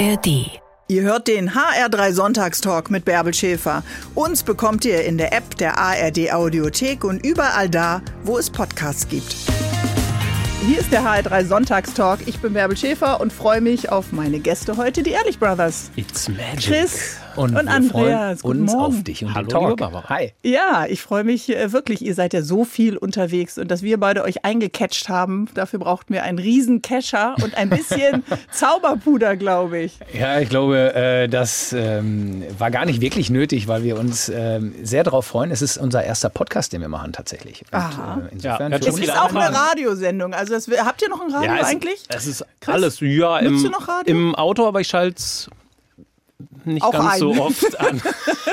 ARD. Ihr hört den HR3 Sonntagstalk mit Bärbel Schäfer. Uns bekommt ihr in der App der ARD Audiothek und überall da, wo es Podcasts gibt. Hier ist der HR3 Sonntagstalk. Ich bin Bärbel Schäfer und freue mich auf meine Gäste heute, die Ehrlich Brothers. It's magic. Chris und, wir Andreas. freuen Guten uns Morgen. auf dich und Hallo, den Talk. Barbara. Hi. Ja, ich freue mich äh, wirklich. Ihr seid ja so viel unterwegs und dass wir beide euch eingecatcht haben, dafür brauchten wir einen riesen Kescher und ein bisschen Zauberpuder, glaube ich. Ja, ich glaube, äh, das ähm, war gar nicht wirklich nötig, weil wir uns ähm, sehr darauf freuen. Es ist unser erster Podcast, den wir machen tatsächlich. Und, Aha. äh, insofern Ja, Es ist auch eine Radiosendung. Also das, habt ihr noch ein Radio es, eigentlich? Es ist Chris, alles, ja, im, du noch Radio? im Auto, aber ich schalte es nicht Auch ganz ein. so oft an.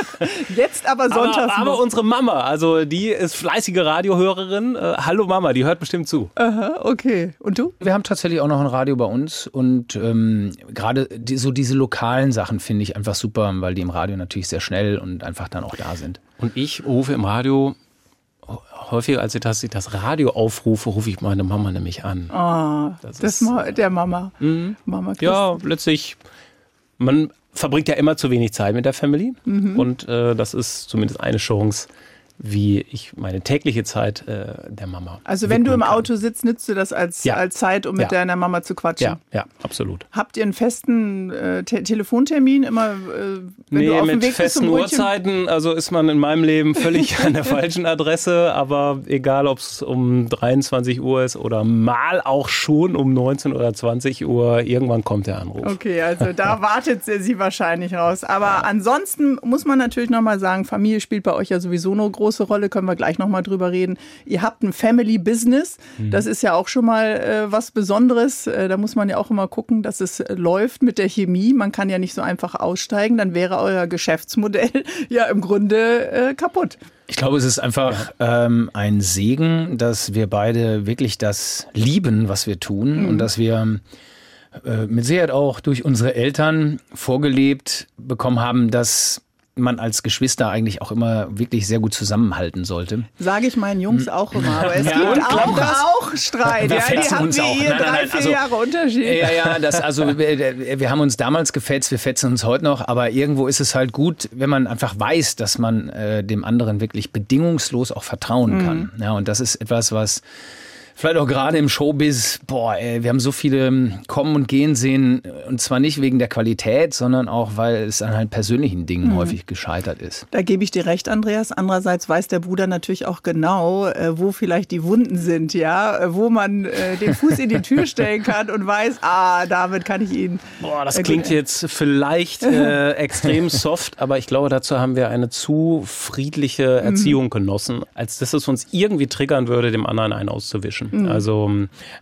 Jetzt aber sonntags. aber, aber unsere Mama, also die ist fleißige Radiohörerin. Äh, hallo Mama, die hört bestimmt zu. Aha, okay. Und du? Wir haben tatsächlich auch noch ein Radio bei uns und ähm, gerade die, so diese lokalen Sachen finde ich einfach super, weil die im Radio natürlich sehr schnell und einfach dann auch da sind. Und ich rufe im Radio, häufiger als ich das, das Radio aufrufe, rufe ich meine Mama nämlich an. Ah, das, ist, Ma der Mama. Mama Chris. Ja, letztlich, man verbringt ja immer zu wenig Zeit mit der Family. Mhm. Und äh, das ist zumindest eine Chance, wie ich meine tägliche Zeit äh, der Mama. Also wenn du im kann. Auto sitzt, nützt du das als, Ja. als Zeit, um mit Ja. deiner Mama zu quatschen. Ja, ja, absolut. Habt ihr einen festen äh, Te Telefontermin immer, äh, wenn nee, du auf dem mit Weg bist festen Brötchen? Uhrzeiten, also ist man in meinem Leben völlig an der falschen Adresse, aber egal, ob es um 23 Uhr ist oder mal auch schon um 19 oder 20 Uhr, irgendwann kommt der Anruf. Okay, also da wartet sie sie wahrscheinlich raus. Aber ansonsten muss man natürlich nochmal sagen, Familie spielt bei euch ja sowieso eine große Rolle, können wir gleich nochmal drüber reden. Ihr habt ein Family Business, Mhm. das ist ja auch schon mal äh, was Besonderes. Äh, da muss man ja auch immer gucken, dass es äh, läuft mit der Chemie. Man kann ja nicht so einfach aussteigen, dann wäre euer Geschäftsmodell ja im Grunde äh, kaputt. Ich glaube, es ist einfach ähm, ein Segen, dass wir beide wirklich das lieben, was wir tun und dass wir äh, mit Sicherheit auch durch unsere Eltern vorgelebt bekommen haben, dass man als Geschwister eigentlich auch immer wirklich sehr gut zusammenhalten sollte. Sage ich meinen Jungs auch immer. Aber es Ja, gibt auch, das? auch Streit. Wir Ja, die haben uns wie auch. ihr Nein, drei, nein, vier also- Jahre Unterschied. Ja, ja, das, also wir, wir haben uns damals gefetzt, wir fetzen uns heute noch, aber irgendwo ist es halt gut, wenn man einfach weiß, dass man äh, dem anderen wirklich bedingungslos auch vertrauen kann. Ja, und das ist etwas, was vielleicht auch gerade im Showbiz, boah, ey, wir haben so viele ähm, kommen und gehen sehen, und zwar nicht wegen der Qualität, sondern auch, weil es an halt persönlichen Dingen häufig gescheitert ist. Da gebe ich dir recht, Andreas. Andererseits weiß der Bruder natürlich auch genau, äh, wo vielleicht die Wunden sind, ja, Äh, wo man äh, den Fuß in die Tür stellen kann und weiß, ah, damit kann ich ihn. Boah, das Äh, klingt jetzt vielleicht äh, extrem soft, aber ich glaube, dazu haben wir eine zu friedliche Mhm. Erziehung genossen, als dass es uns irgendwie triggern würde, dem anderen einen auszuwischen. Mhm. Also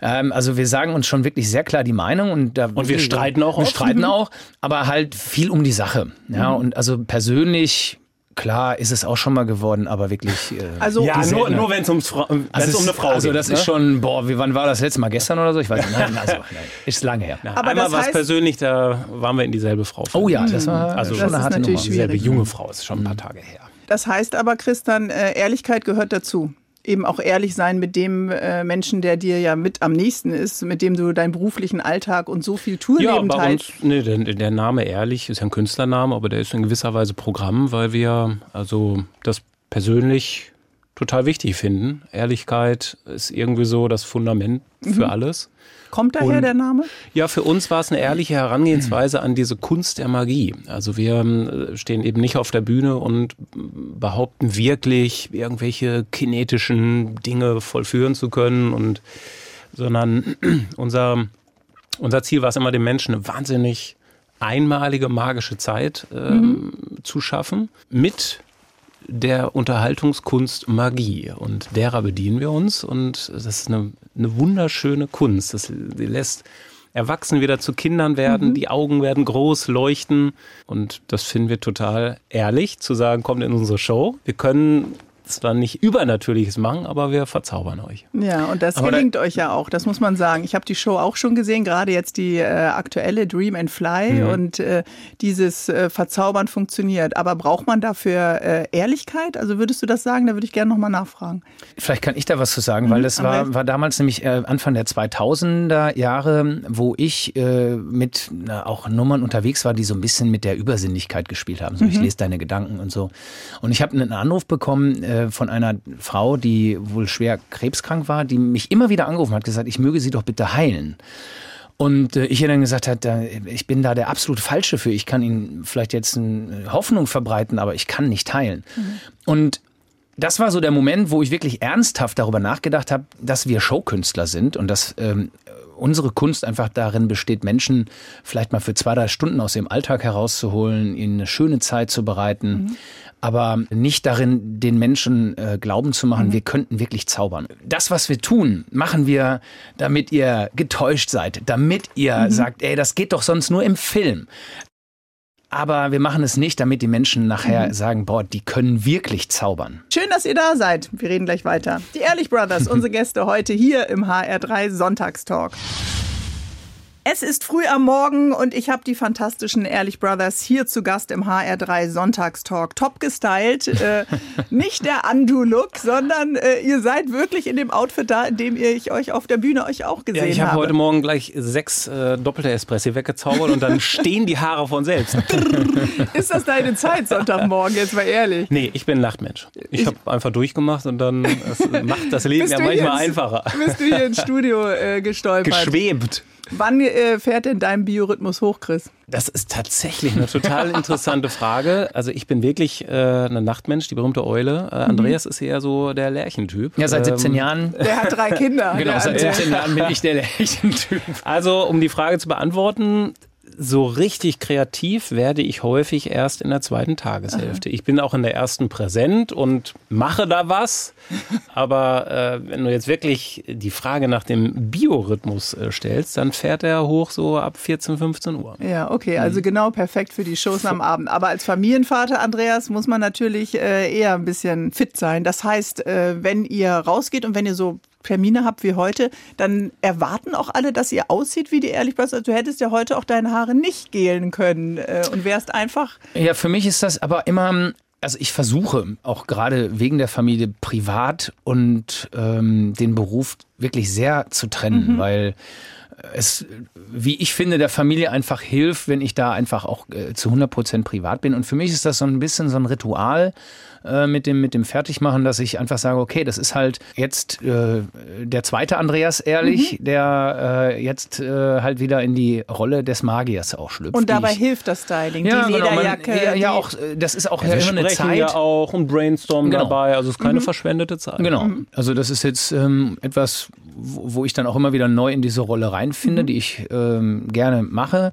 Ähm, also wir sagen uns schon wirklich sehr klar die Meinung und da Und wir streiten auch Wir oft. streiten auch, aber halt viel um die Sache. Ja, und also persönlich klar ist es auch schon mal geworden, aber wirklich. Äh, Also ja, nur, nur wenn es ums Fra- wenn's also um eine es- Frau Also geht. das ne? ist schon, boah, wie, wann war das letzte Mal gestern oder so? Ich weiß nicht. Nein, also, nein, ist lange her. Aber Einmal war es persönlich, da waren wir in dieselbe Frau. Oh ja, das war Also schon Das eine ist harte natürlich Nummer. Dieselbe junge Frau, ist schon ein paar Tage her. Das heißt aber, Christian, äh, Ehrlichkeit gehört dazu. Eben auch ehrlich sein mit dem äh, Menschen, der dir ja mit am nächsten ist, mit dem du deinen beruflichen Alltag und so viel Ja, Tourleben bei teilst. nee, der, der Name Ehrlich ist ja ein Künstlername, aber der ist in gewisser Weise Programm, weil wir also das persönlich total wichtig finden. Ehrlichkeit ist irgendwie so das Fundament für alles. Kommt daher Und- der Name? Ja, für uns war es eine ehrliche Herangehensweise an diese Kunst der Magie. Also wir ähm, stehen eben nicht auf der Bühne und behaupten wirklich, irgendwelche kinetischen Dinge vollführen zu können und sondern unser, unser Ziel war es immer, den Menschen eine wahnsinnig einmalige magische Zeit ähm, zu schaffen mit der Unterhaltungskunst Magie. Und derer bedienen wir uns. Und das ist eine, eine wunderschöne Kunst. Das lässt Erwachsene wieder zu Kindern werden, die Augen werden groß, leuchten. Und das finden wir total ehrlich, zu sagen, kommt in unsere Show. Wir können zwar nicht Übernatürliches machen, aber wir verzaubern euch. Ja, und das aber gelingt da, euch ja auch, das muss man sagen. Ich habe die Show auch schon gesehen, gerade jetzt die äh, aktuelle Dream and Fly mhm. und äh, dieses äh, Verzaubern funktioniert. Aber braucht man dafür äh, Ehrlichkeit? Also würdest du das sagen? Da würde ich gerne nochmal nachfragen. Vielleicht kann ich da was zu sagen, mhm. weil das war, war damals nämlich äh, Anfang der 2000er Jahre, wo ich äh, mit auch Nummern unterwegs war, die so ein bisschen mit der Übersinnlichkeit gespielt haben. So, mhm. ich lese deine Gedanken und so. Und ich habe einen Anruf bekommen äh, von einer Frau, die wohl schwer krebskrank war, die mich immer wieder angerufen hat, gesagt, ich möge sie doch bitte heilen. Und äh, ich ihr dann gesagt hat, ich bin da der absolut Falsche für. Ich kann Ihnen vielleicht jetzt eine Hoffnung verbreiten, aber ich kann nicht heilen. Mhm. Und das war so der Moment, wo ich wirklich ernsthaft darüber nachgedacht habe, dass wir Showkünstler sind und dass ähm, unsere Kunst einfach darin besteht, Menschen vielleicht mal für zwei, drei Stunden aus ihrem Alltag herauszuholen, ihnen eine schöne Zeit zu bereiten, mhm. Aber nicht darin, den Menschen äh, glauben zu machen, mhm. wir könnten wirklich zaubern. Das, was wir tun, machen wir, damit ihr getäuscht seid, damit ihr mhm. sagt, ey, das geht doch sonst nur im Film. Aber wir machen es nicht, damit die Menschen nachher mhm. sagen, boah, die können wirklich zaubern. Schön, dass ihr da seid. Wir reden gleich weiter. Die Ehrlich Brothers, unsere Gäste heute hier im HR3 Sonntagstalk. Es ist früh am Morgen und ich habe die fantastischen Ehrlich Brothers hier zu Gast im HR3 Sonntagstalk. Top gestylt. Äh, nicht der Undo-Look, sondern äh, ihr seid wirklich in dem Outfit da, in dem ich euch auf der Bühne euch auch gesehen ja, ich hab habe. heute Morgen gleich sechs äh, doppelte Espressi weggezaubert und dann stehen die Haare von selbst. ist das deine Zeit Sonntagmorgen, jetzt mal ehrlich? Nee, ich bin Nachtmensch. Ich, ich habe einfach durchgemacht und dann macht das Leben ja manchmal ins, einfacher. Bist du hier ins Studio äh, gestolpert? Geschwebt. Wann äh, fährt denn dein Biorhythmus hoch, Chris? Das ist tatsächlich eine total interessante Frage. Also ich bin wirklich äh, ein Nachtmensch, die berühmte Eule. Äh, Andreas mhm. ist eher so der Lärchentyp. Ja, seit 17 ähm, Jahren. Der hat drei Kinder. genau, seit 17 Jahren bin ich der Lärchentyp. Also um die Frage zu beantworten, so richtig kreativ werde ich häufig erst in der zweiten Tageshälfte. Ich bin auch in der ersten präsent und mache da was. Aber äh, wenn du jetzt wirklich die Frage nach dem Biorhythmus äh, stellst, dann fährt er hoch so ab 14, 15 Uhr. Ja, okay, also mhm. genau perfekt für die Shows am Abend. Aber als Familienvater, Andreas, muss man natürlich äh, eher ein bisschen fit sein. Das heißt, äh, wenn ihr rausgeht und wenn ihr so Termine habt wie heute, dann erwarten auch alle, dass ihr aussieht wie die Ehrlich Also du hättest ja heute auch deine Haare nicht gelen können äh, und wärst einfach. Ja, für mich ist das aber immer also ich versuche auch gerade wegen der Familie privat und ähm, den Beruf wirklich sehr zu trennen, mhm. weil es, wie ich finde, der Familie einfach hilft, wenn ich da einfach auch äh, zu 100 Prozent privat bin. Und für mich ist das so ein bisschen so ein Ritual, äh, mit, dem, mit dem Fertigmachen, dass ich einfach sage, okay, das ist halt jetzt äh, der zweite Andreas Ehrlich, mhm. der äh, jetzt äh, halt wieder in die Rolle des Magiers auch schlüpft. Und dabei ich, hilft das Styling, ja, die Lederjacke. Genau, man, ja, ja, auch, das ist auch ja, ja eine Zeit. ja auch und Brainstorm genau. dabei, also es ist keine mhm. verschwendete Zeit. Genau, also das ist jetzt ähm, etwas, wo, wo ich dann auch immer wieder neu in diese Rolle reinfinde, mhm. die ich ähm, gerne mache.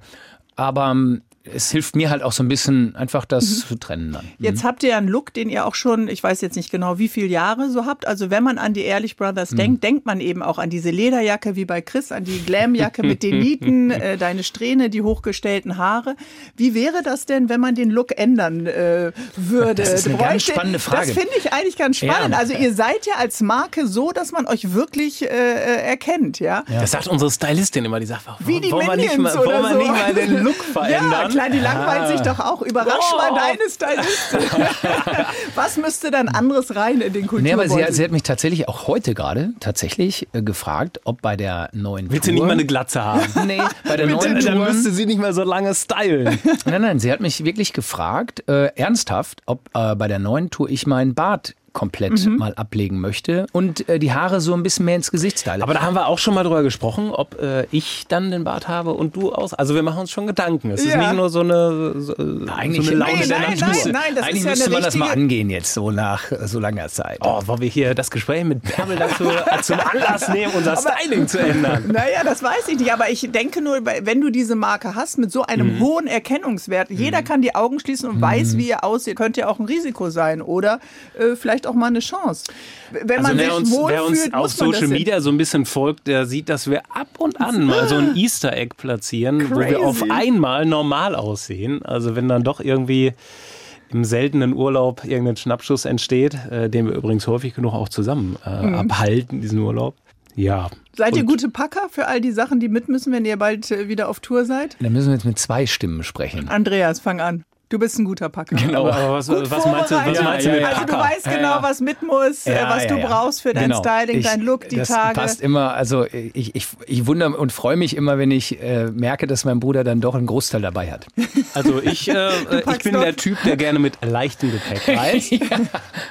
Aber ähm, es hilft mir halt auch so ein bisschen einfach das mhm. zu trennen dann. Mhm. Jetzt habt ihr einen Look, den ihr auch schon, ich weiß jetzt nicht genau, wie viele Jahre so habt. Also wenn man an die Ehrlich Brothers mhm. denkt, denkt man eben auch an diese Lederjacke wie bei Chris, an die Glamjacke mit den Nieten, äh, deine Strähne, die hochgestellten Haare. Wie wäre das denn, wenn man den Look ändern äh, würde? Das ist eine ganz spannende Frage. Das finde ich eigentlich ganz spannend. Ja. Also ihr seid ja als Marke so, dass man euch wirklich äh, äh erkennt, ja? ja? Das sagt unsere Stylistin immer, die sagt, wie die wollen wir nicht mal, wollen wir nicht mal den Look verändern? Ja, klar, die langweilt sich doch auch. Überrasch oh. mal deine Stylistin. Was müsste dann anderes rein in den Kulturbeutel? Nee, aber sie, sie, hat mich tatsächlich auch heute gerade tatsächlich äh, gefragt, ob bei der neuen Willst Tour... Du nicht mal eine Glatze haben? nee, bei der neuen Tour... Dann müsste sie nicht mehr so lange stylen. nein, nein, sie hat mich wirklich gefragt, äh, ernsthaft, ob äh, bei der neuen Tour ich meinen Bart komplett mhm. mal ablegen möchte und äh, die Haare so ein bisschen mehr ins Gesicht style. Aber da haben wir auch schon mal drüber gesprochen, ob äh, ich dann den Bart habe und du aus. Also wir machen uns schon Gedanken. Es ja. ist nicht nur so eine, so, eigentlich, so eine Laune nein, der nein, Natur. Nein, nein, das eigentlich ist ja müsste man das mal angehen jetzt so nach äh, so langer Zeit. Oh, wollen wir hier das Gespräch mit Bärbel dazu zum Anlass nehmen, unser aber, Styling zu ändern? Naja, das weiß ich nicht. Aber ich denke nur, wenn du diese Marke hast mit so einem mhm. hohen Erkennungswert, jeder mhm. kann die Augen schließen und mhm. weiß, wie ihr aussieht, könnte ja auch ein Risiko sein oder äh, vielleicht auch mal eine Chance. Wenn also man wer uns, wer uns auf Social Media so ein bisschen folgt, der sieht, dass wir ab und an mal so ein Easter Egg platzieren, Crazy. wo wir auf einmal normal aussehen. Also wenn dann doch irgendwie im seltenen Urlaub irgendein Schnappschuss entsteht, äh, den wir übrigens häufig genug auch zusammen äh, mhm. abhalten, diesen Urlaub. Ja. Seid ihr gute Packer für all die Sachen, die mit müssen, wenn ihr bald äh, wieder auf Tour seid? Dann müssen wir jetzt mit zwei Stimmen sprechen. Andreas, fang an. Du bist ein guter Packer. Genau, aber was, was meinst du, was meinst du mit Also du weißt genau, was mit muss, ja, was du brauchst für dein genau. Styling, ich, dein Look, die das Tage. passt immer, also ich, ich, ich wundere und freue mich immer, wenn ich äh, merke, dass mein Bruder dann doch einen Großteil dabei hat. Also ich, äh, ich bin doch. der Typ, der gerne mit leichtem Gepäck reist ja.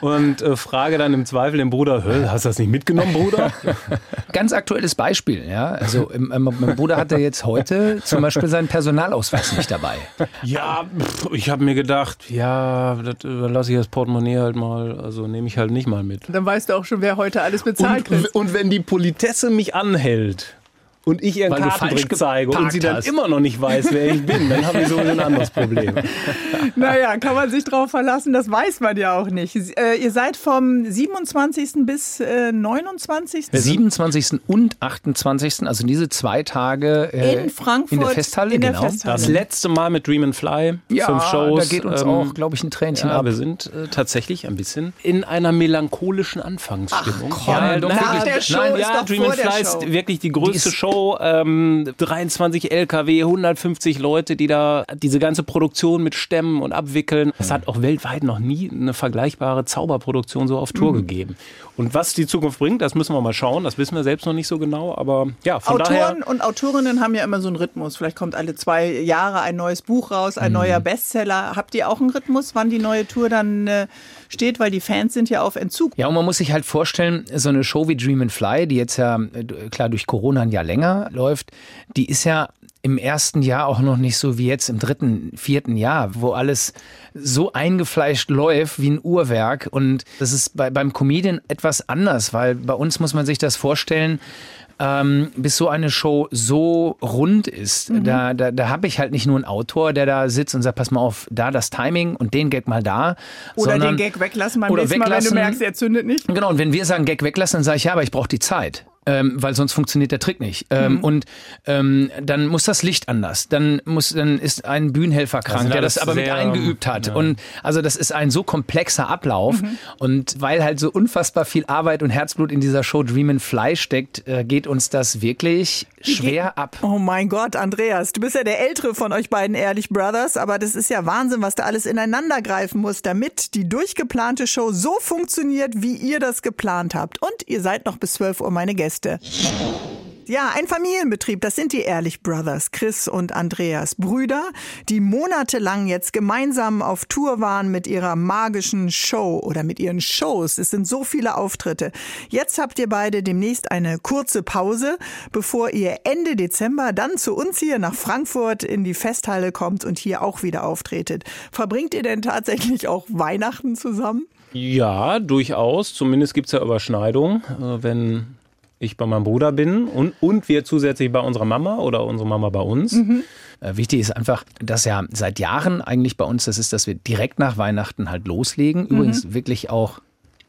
und äh, frage dann im Zweifel den Bruder, hast du das nicht mitgenommen, Bruder? Ganz aktuelles Beispiel, ja. Also mein Bruder hatte jetzt heute zum Beispiel seinen Personalausweis nicht dabei. Ja, ich habe mir gedacht, ja, das überlasse ich das Portemonnaie halt mal, also nehme ich halt nicht mal mit. Dann weißt du auch schon, wer heute alles bezahlt und, und wenn die Politesse mich anhält, und ich ihren Kartentrick zeige und sie dann hast. immer noch nicht weiß, wer ich bin, dann habe ich so ein anderes Problem. Naja, kann man sich drauf verlassen, das weiß man ja auch nicht. Äh, ihr seid vom 27. bis äh, 29. 27. und 28. Also diese zwei Tage äh, in Frankfurt in der Festhalle. In der genau. Festhalle. Das letzte Mal mit Dream and Fly. Ja, Fünf Shows. Da geht uns ähm, auch, glaube ich, ein Tränchen ja, ab. Wir sind äh, tatsächlich ein bisschen in einer melancholischen Anfangsstimmung. Ach, komm, ja, doch wirklich, der Show nein, ist ja, doch Dream and Fly ist wirklich die größte die Show Show, ähm, 23 LKW, 150 Leute, die da diese ganze Produktion mit stemmen und abwickeln. Es hat auch weltweit noch nie eine vergleichbare Zauberproduktion so auf Tour mhm. gegeben. Und was die Zukunft bringt, das müssen wir mal schauen. Das wissen wir selbst noch nicht so genau. Aber ja, von Autoren daher und Autorinnen haben ja immer so einen Rhythmus. Vielleicht kommt alle zwei Jahre ein neues Buch raus, ein mhm. neuer Bestseller. Habt ihr auch einen Rhythmus, wann die neue Tour dann äh, steht? Weil die Fans sind ja auf Entzug. Ja, und man muss sich halt vorstellen, so eine Show wie Dream and Fly, die jetzt ja äh, klar durch Corona ein Jahr länger läuft, die ist ja im ersten Jahr auch noch nicht so wie jetzt im dritten, vierten Jahr, wo alles so eingefleischt läuft wie ein Uhrwerk. Und das ist bei, beim Comedian etwas anders, weil bei uns muss man sich das vorstellen, ähm, bis so eine Show so rund ist. Mhm. Da, da, da habe ich halt nicht nur einen Autor, der da sitzt und sagt, pass mal auf, da das Timing und den Gag mal da. Oder sondern, den Gag weglassen beim nächsten weglassen, Mal, wenn du merkst, er zündet nicht. Genau, und wenn wir sagen Gag weglassen, dann sage ich, ja, aber ich brauche die Zeit ähm, weil sonst funktioniert der Trick nicht. Ähm, mhm. Und ähm, dann muss das Licht anders. Dann muss, dann ist ein Bühnenhelfer krank, also der das aber mit eingeübt hat. Ja. Und also das ist ein so komplexer Ablauf. Mhm. Und weil halt so unfassbar viel Arbeit und Herzblut in dieser Show Dream and Fly steckt, äh, geht uns das wirklich schwer ab. Oh mein Gott, Andreas, du bist ja der ältere von euch beiden Ehrlich Brothers, aber das ist ja Wahnsinn, was da alles ineinander greifen muss, damit die durchgeplante Show so funktioniert, wie ihr das geplant habt. Und ihr seid noch bis 12 Uhr meine Gäste. Gäste. Ja, ein Familienbetrieb, das sind die Ehrlich Brothers, Chris und Andreas. Brüder, die monatelang jetzt gemeinsam auf Tour waren mit ihrer magischen Show oder mit ihren Shows. Es sind so viele Auftritte. Jetzt habt ihr beide demnächst eine kurze Pause, bevor ihr Ende Dezember dann zu uns hier nach Frankfurt in die Festhalle kommt und hier auch wieder auftretet. Verbringt ihr denn tatsächlich auch Weihnachten zusammen? Ja, durchaus. Zumindest gibt es ja Überschneidungen. Äh, wenn ich bei meinem Bruder bin und, und wir zusätzlich bei unserer Mama oder unsere Mama bei uns. Mhm. Äh, wichtig ist einfach, dass ja seit Jahren eigentlich bei uns das ist, dass wir direkt nach Weihnachten halt loslegen. Mhm. Übrigens wirklich auch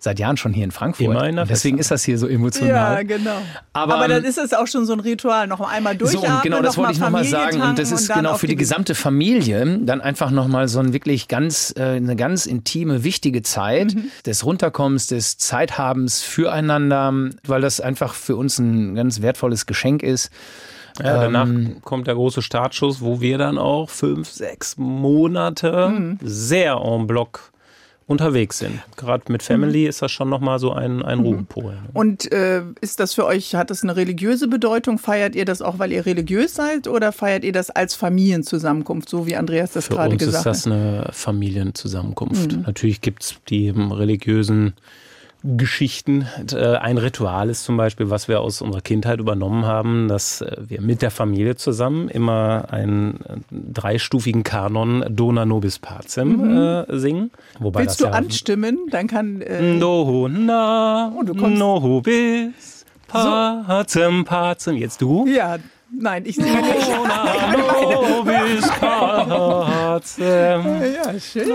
seit Jahren schon hier in Frankfurt. Immer in der Deswegen ist das hier so emotional. Ja, genau. Aber, Aber dann ist es auch schon so ein Ritual, noch einmal durchatmen. So, und genau, das wollte ich nochmal sagen. Und das ist und genau für die, die gesamte Familie dann einfach nochmal so ein wirklich ganz, äh, eine ganz intime, wichtige Zeit mhm. des Runterkommens, des Zeithabens füreinander, weil das einfach für uns ein ganz wertvolles Geschenk ist. Ja, danach ähm, kommt der große Startschuss, wo wir dann auch fünf, sechs Monate mhm. sehr en bloc unterwegs sind. Gerade mit Family mhm. ist das schon nochmal so ein, ein mhm. Ruhepol. Und äh, ist das für euch, hat das eine religiöse Bedeutung? Feiert ihr das auch, weil ihr religiös seid oder feiert ihr das als Familienzusammenkunft, so wie Andreas das gerade gesagt hat? Für uns ist das eine Familienzusammenkunft. Mhm. Natürlich gibt es die religiösen Geschichten. Äh, ein Ritual ist zum Beispiel, was wir aus unserer Kindheit übernommen haben, dass äh, wir mit der Familie zusammen immer einen äh, dreistufigen Kanon Dona Nobis Pacem mhm. äh, singen. Wobei Willst du ja anstimmen? Dann kann... Äh Dona oh, Nobis Pacem Pacem. Jetzt du? Ja, Nein, ich singe nicht. ja, schön.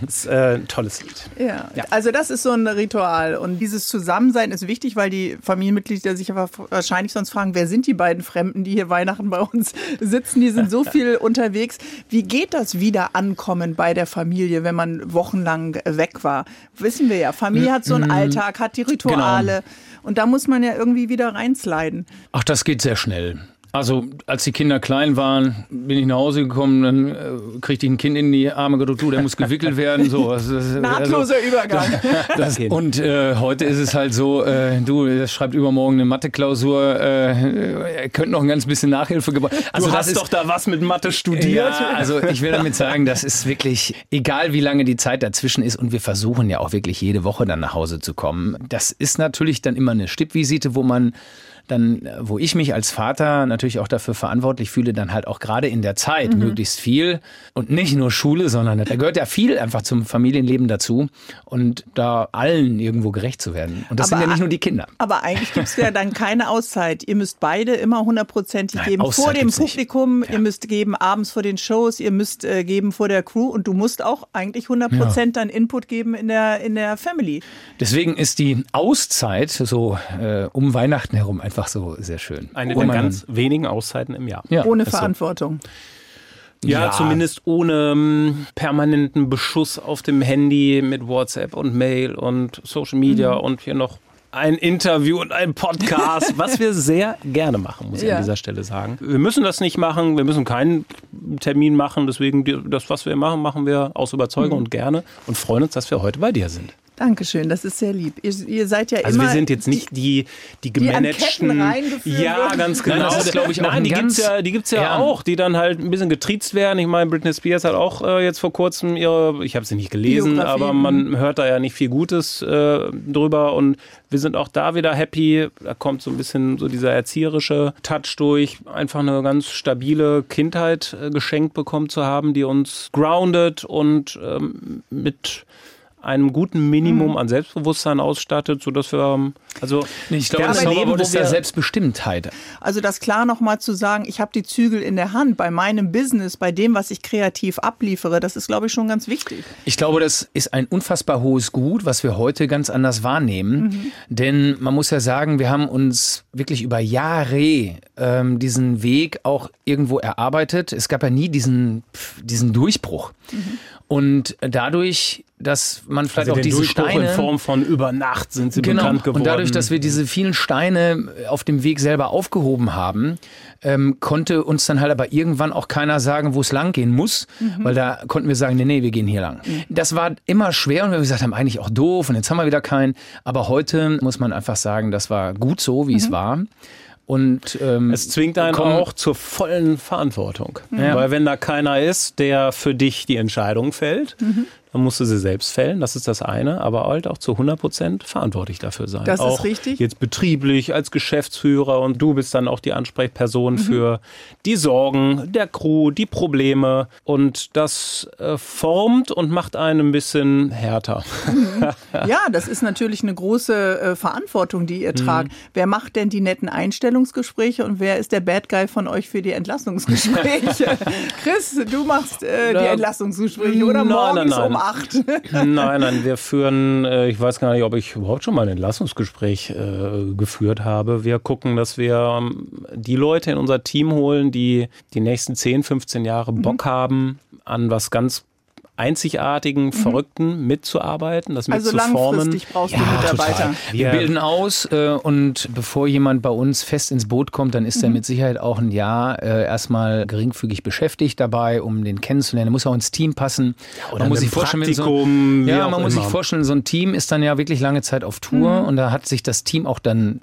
Das ist äh, ein tolles Lied. Ja. ja. also das ist so ein Ritual. Und dieses Zusammensein ist wichtig, weil die Familienmitglieder sich aber wahrscheinlich sonst fragen, wer sind die beiden Fremden, die hier Weihnachten bei uns sitzen? Die sind so viel unterwegs. Wie geht das Wiederankommen bei der Familie, wenn man wochenlang weg war? Wissen wir ja, Familie hat so einen. Alltag, hat die Rituale. Genau. Und da muss man ja irgendwie wieder reinsliden. Ach, das geht sehr schnell. Also als die Kinder klein waren, bin ich nach Hause gekommen, dann äh, kriegte ich ein Kind in die Arme gedrückt, du, der muss gewickelt werden. So. Also, Nahtloser also, Übergang. Das, das, und äh, heute ist es halt so, äh, du, das schreibt übermorgen eine Mathe-Klausur, äh, er könnte noch ein ganz bisschen Nachhilfe gebrauchen. Also, du hast ist, doch da was mit Mathe studiert. Ja, also ich will damit sagen, das ist wirklich, egal wie lange die Zeit dazwischen ist und wir versuchen ja auch wirklich jede Woche dann nach Hause zu kommen. Das ist natürlich dann immer eine Stippvisite, wo man dann, wo ich mich als Vater natürlich auch dafür verantwortlich fühle, dann halt auch gerade in der Zeit mhm. möglichst viel und nicht nur Schule, sondern da gehört ja viel einfach zum Familienleben dazu und da allen irgendwo gerecht zu werden. Und das aber, sind ja nicht nur die Kinder. Aber eigentlich gibt es ja dann keine Auszeit. Ihr müsst beide immer hundertprozentig geben Auszeit vor dem Publikum, ja. ihr müsst geben abends vor den Shows, ihr müsst äh, geben vor der Crew und du musst auch eigentlich 100 Prozent ja. dann Input geben in der, in der Family. Deswegen ist die Auszeit so äh, um Weihnachten herum einfach einfach so sehr schön. Eine der ganz wenigen Auszeiten im Jahr. Ja, ohne Verantwortung. Ja, ja, zumindest ohne ähm, permanenten Beschuss auf dem Handy mit WhatsApp und Mail und Social Media mhm. und hier noch ein Interview und ein Podcast, was wir sehr gerne machen, muss ich ja. an dieser Stelle sagen. Wir müssen das nicht machen, wir müssen keinen Termin machen, deswegen das, was wir machen, machen wir aus Überzeugung mhm. und gerne und freuen uns, dass wir heute bei dir sind. Dankeschön, das ist sehr lieb. Ihr, ihr seid ja also immer. Also wir sind jetzt nicht die, die gemanagten. Die ja, ganz genau. Nein, das ist, glaube ich, auch Nein, die gibt's ja, die gibt's ja, ja, auch, die dann halt ein bisschen getriezt werden. Ich meine, Britney Spears hat auch äh, jetzt vor kurzem ihre, ich habe sie nicht gelesen, aber man hört da ja nicht viel Gutes äh, drüber und wir sind auch da wieder happy. Da kommt so ein bisschen so dieser erzieherische Touch durch, einfach eine ganz stabile Kindheit äh, geschenkt bekommen zu haben, die uns grounded und ähm, mit einem guten Minimum mhm. an Selbstbewusstsein ausstattet, sodass wir ähm, also ich glaube, das Zauberwort ist ja Selbstbestimmtheit. Also das klar nochmal zu sagen, ich habe die Zügel in der Hand bei meinem Business, bei dem, was ich kreativ abliefere, das ist, glaube ich, schon ganz wichtig. Ich glaube, das ist ein unfassbar hohes Gut, was wir heute ganz anders wahrnehmen. Mhm. Denn man muss ja sagen, wir haben uns wirklich über Jahre ähm, diesen Weg auch irgendwo erarbeitet. Es gab ja nie diesen, diesen Durchbruch. Mhm. Und dadurch, dass man vielleicht also auch diese Durchbruch Steine in Form von über Nacht sind sie genau, bekannt geworden. Und dadurch, dass wir diese vielen Steine auf dem Weg selber aufgehoben haben, ähm, konnte uns dann halt aber irgendwann auch keiner sagen, wo es lang gehen muss, mhm. weil da konnten wir sagen, nee, nee, wir gehen hier lang. Mhm. Das war immer schwer und wir gesagt haben, eigentlich auch doof und jetzt haben wir wieder keinen. Aber heute muss man einfach sagen, das war gut so, wie mhm. es war. Und ähm, es zwingt einen auch zur vollen Verantwortung. Ja. Weil wenn da keiner ist, der für dich die Entscheidung fällt, mhm dann musst du sie selbst fällen, das ist das eine, aber halt auch zu 100 Prozent verantwortlich dafür sein. Das auch ist richtig. Jetzt betrieblich als Geschäftsführer und du bist dann auch die Ansprechperson mhm. für die Sorgen der Crew, die Probleme und das äh, formt und macht einen ein bisschen härter. Mhm. ja, das ist natürlich eine große äh, Verantwortung, die ihr mhm. tragt. Wer macht denn die netten Einstellungsgespräche und wer ist der Bad Guy von euch für die Entlassungsgespräche? Chris, du machst äh, die Entlassungsgespräche oder morgens nein, nein, nein. um acht. nein, nein, wir führen, äh, ich weiß gar nicht, ob ich überhaupt schon mal ein Entlassungsgespräch äh, geführt habe. Wir gucken, dass wir ähm, die Leute in unser Team holen, die die nächsten 10, 15 Jahre Bock mhm. haben an was ganz einzigartigen, mhm. Verrückten mitzuarbeiten, das also mitzuformen. langfristig brauchst ja, du Mitarbeiter. Total. Wir bilden aus äh, und bevor jemand bei uns fest ins Boot kommt, dann ist mhm. er mit Sicherheit auch ein Jahr äh, erstmal geringfügig beschäftigt dabei, um den kennenzulernen. Er muss auch ins Team passen. Ja, man muss sich vorstellen, so, ja, man muss sich vorstellen, so ein Team ist dann ja wirklich lange Zeit auf Tour mhm. und da hat sich das Team auch dann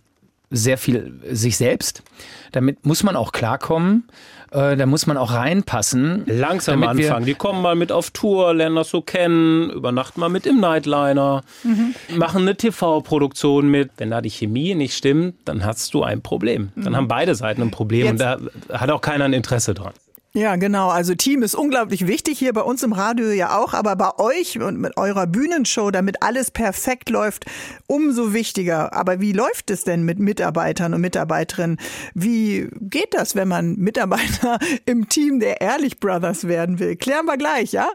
sehr viel sich selbst. Damit muss man auch klarkommen. Äh, da muss man auch reinpassen. Langsam anfangen. Die kommen mal mit auf Tour, lernen das so kennen, übernachten mal mit im Nightliner, mhm. machen eine TV-Produktion mit. Wenn da die Chemie nicht stimmt, dann hast du ein Problem. Dann mhm. haben beide Seiten ein Problem Jetzt. und da hat auch keiner ein Interesse dran. Ja, genau. Also Team ist unglaublich wichtig hier bei uns im Radio ja auch, aber bei euch und mit eurer Bühnenshow, damit alles perfekt läuft, umso wichtiger. Aber wie läuft es denn mit Mitarbeitern und Mitarbeiterinnen? Wie geht das, wenn man Mitarbeiter im Team der Ehrlich Brothers werden will? Klären wir gleich, ja?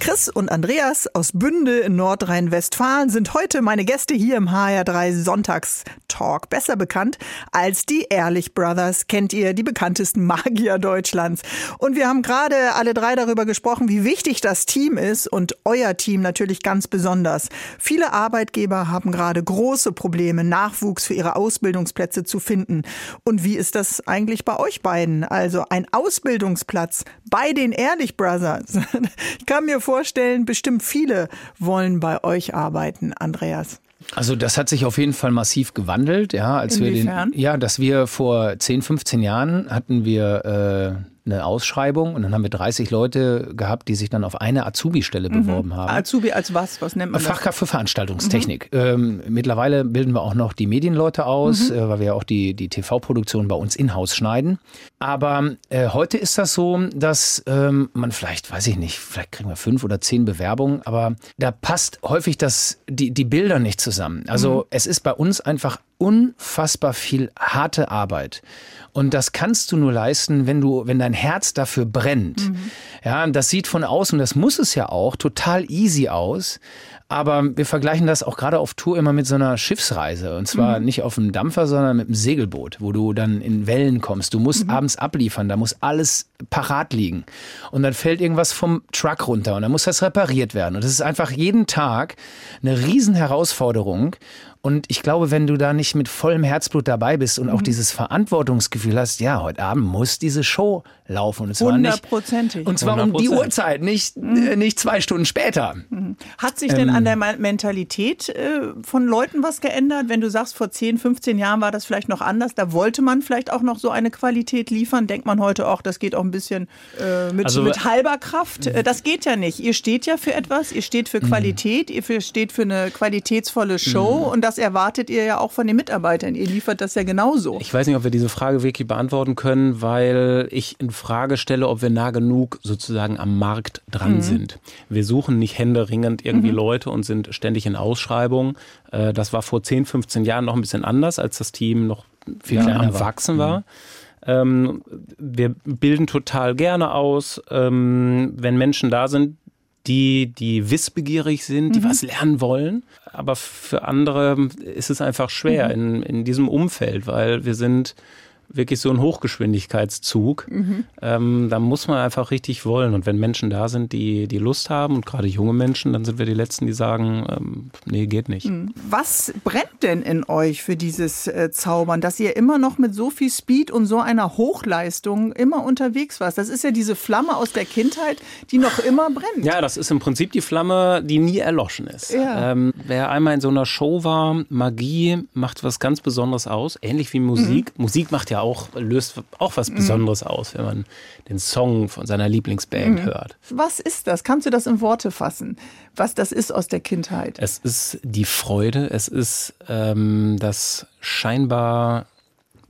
Chris und Andreas aus Bünde in Nordrhein-Westfalen sind heute meine Gäste hier im HR3 Sonntagstalk. Besser bekannt als die Ehrlich Brothers. Kennt ihr die bekanntesten Magier Deutschlands? Und wir haben gerade alle drei darüber gesprochen, wie wichtig das Team ist und euer Team natürlich ganz besonders. Viele Arbeitgeber haben gerade große Probleme, Nachwuchs für ihre Ausbildungsplätze zu finden. Und wie ist das eigentlich bei euch beiden? Also ein Ausbildungsplatz bei den Ehrlich Brothers. Ich kann mir vorstellen, bestimmt viele wollen bei euch arbeiten, Andreas. Also das hat sich auf jeden Fall massiv gewandelt, ja, als Inwiefern? wir den, ja, dass wir vor 10, 15 Jahren hatten wir äh, eine Ausschreibung und dann haben wir 30 Leute gehabt, die sich dann auf eine Azubi-Stelle beworben haben. Azubi als was? Was nennt man das? Fachkraft für Veranstaltungstechnik. Ähm, mittlerweile bilden wir auch noch die Medienleute aus, äh, weil wir ja auch die, die TV-Produktion bei uns in-house schneiden. Aber äh, heute ist das so, dass ähm, man vielleicht, weiß ich nicht, vielleicht kriegen wir fünf oder zehn Bewerbungen, aber da passt häufig das, die, die Bilder nicht zusammen. Also es ist bei uns einfach unfassbar viel harte Arbeit. Und das kannst du nur leisten, wenn du, wenn dein Herz dafür brennt. Ja, und das sieht von außen, das muss es ja auch, total easy aus. Aber wir vergleichen das auch gerade auf Tour immer mit so einer Schiffsreise. Und zwar nicht auf einem Dampfer, sondern mit einem Segelboot, wo du dann in Wellen kommst. Du musst abends abliefern, da muss alles parat liegen. Und dann fällt irgendwas vom Truck runter und dann muss das repariert werden. Und das ist einfach jeden Tag eine riesen Herausforderung. Und ich glaube, wenn du da nicht mit vollem Herzblut dabei bist und auch dieses Verantwortungsgefühl hast, ja, heute Abend muss diese Show laufen. Und zwar nicht, Hundertprozentig. und zwar um die 100%. Uhrzeit, nicht, äh, nicht zwei Stunden später. Hat sich denn an der Mentalität äh, von Leuten was geändert? Wenn du sagst, vor 10, 15 Jahren war das vielleicht noch anders, da wollte man vielleicht auch noch so eine Qualität liefern. Denkt man heute auch, das geht auch ein bisschen äh, mit, Also- mit halber Kraft. Äh, das geht ja nicht. Ihr steht ja für etwas, ihr steht für Qualität, ihr steht für eine qualitätsvolle Show und das erwartet ihr ja auch von den Mitarbeitern. Ihr liefert das ja genauso. Ich weiß nicht, ob wir diese Frage wirklich beantworten können, weil ich in Frage stelle, ob wir nah genug sozusagen am Markt dran sind. Wir suchen nicht händeringend irgendwie Leute und sind ständig in Ausschreibungen. Äh, Das war vor 10, 15 Jahren noch ein bisschen anders, als das Team noch viel kleiner am war. Wachsen war. Ähm, wir bilden total gerne aus, ähm, wenn Menschen da sind, die, die wissbegierig sind, die was lernen wollen. Aber für andere ist es einfach schwer in, in diesem Umfeld, weil wir sind wirklich so ein Hochgeschwindigkeitszug. Ähm, da muss man einfach richtig wollen. Und wenn Menschen da sind, die, die Lust haben und gerade junge Menschen, dann sind wir die Letzten, die sagen, ähm, nee, geht nicht. Was brennt denn in euch für dieses äh, Zaubern, dass ihr immer noch mit so viel Speed und so einer Hochleistung immer unterwegs warst? Das ist ja diese Flamme aus der Kindheit, die noch immer brennt. Ja, das ist im Prinzip die Flamme, die nie erloschen ist. Ja. Ähm, wer einmal in so einer Show war, Magie macht was ganz Besonderes aus, ähnlich wie Musik. Musik macht ja auch, löst auch was Besonderes aus, wenn man den Song von seiner Lieblingsband hört. Was ist das? Kannst du das in Worte fassen? Was das ist aus der Kindheit? Es ist die Freude, es ist ähm, das scheinbar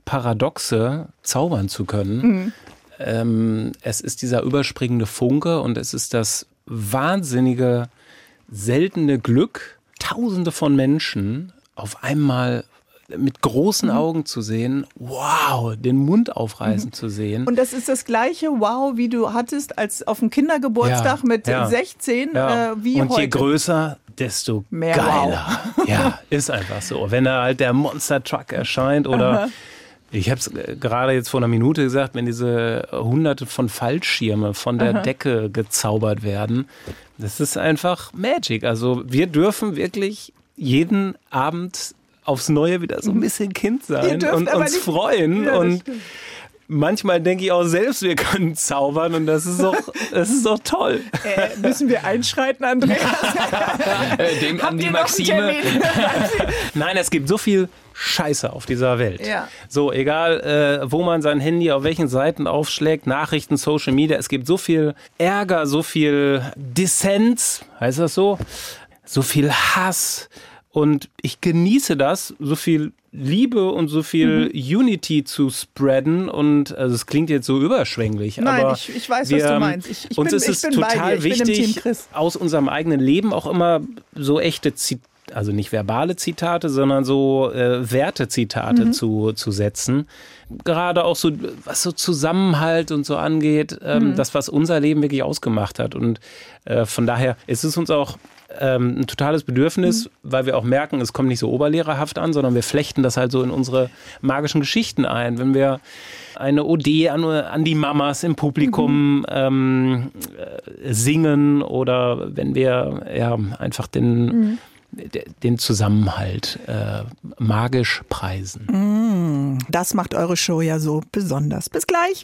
paradoxe, zaubern zu können. Ähm, es ist dieser überspringende Funke und es ist das wahnsinnige, seltene Glück, Tausende von Menschen auf einmal mit großen Augen zu sehen, wow, den Mund aufreißen zu sehen. Und das ist das gleiche Wow, wie du hattest als auf dem Kindergeburtstag Ja, mit ja. 16, Ja. äh, wie und heute. je größer, desto Mehr geiler. Ja, ist einfach so. Wenn da halt der Monster Truck erscheint oder ich habe es gerade jetzt vor einer Minute gesagt, wenn diese hunderte von Fallschirme von der Decke gezaubert werden, das ist einfach Magic. Also wir dürfen wirklich jeden Abend aufs Neue wieder so ein bisschen Kind sein und uns nicht- freuen Ja, und stimmt. manchmal denke ich auch selbst, wir können zaubern und das ist doch, das ist doch toll. Äh, müssen wir einschreiten, Andreas? Äh, denk an die ihr noch einen Maxime. Nein, es gibt so viel Scheiße auf dieser Welt. Ja. So, egal, äh, wo man sein Handy auf welchen Seiten aufschlägt, Nachrichten, Social Media, es gibt so viel Ärger, so viel Dissens, heißt das so? So viel Hass Und ich genieße das, so viel Liebe und so viel mhm. Unity zu spreaden. Und also es klingt jetzt so überschwänglich. Nein, aber ich, ich weiß, wir, was du meinst. Ich, ich uns bin, ist es total wichtig, aus unserem eigenen Leben auch immer so echte Zitate also nicht verbale Zitate, sondern so äh, Wertezitate mhm. zu, zu setzen. Gerade auch so, was so Zusammenhalt und so angeht, ähm, mhm. das, was unser Leben wirklich ausgemacht hat. Und äh, von daher ist es uns auch ähm, ein totales Bedürfnis, mhm. weil wir auch merken, es kommt nicht so oberlehrerhaft an, sondern wir flechten das halt so in unsere magischen Geschichten ein. Wenn wir eine Ode an, an die Mamas im Publikum mhm. ähm, äh, singen oder wenn wir ja einfach den, mhm. den Zusammenhalt äh, magisch preisen. Mm, das macht eure Show ja so besonders. Bis gleich.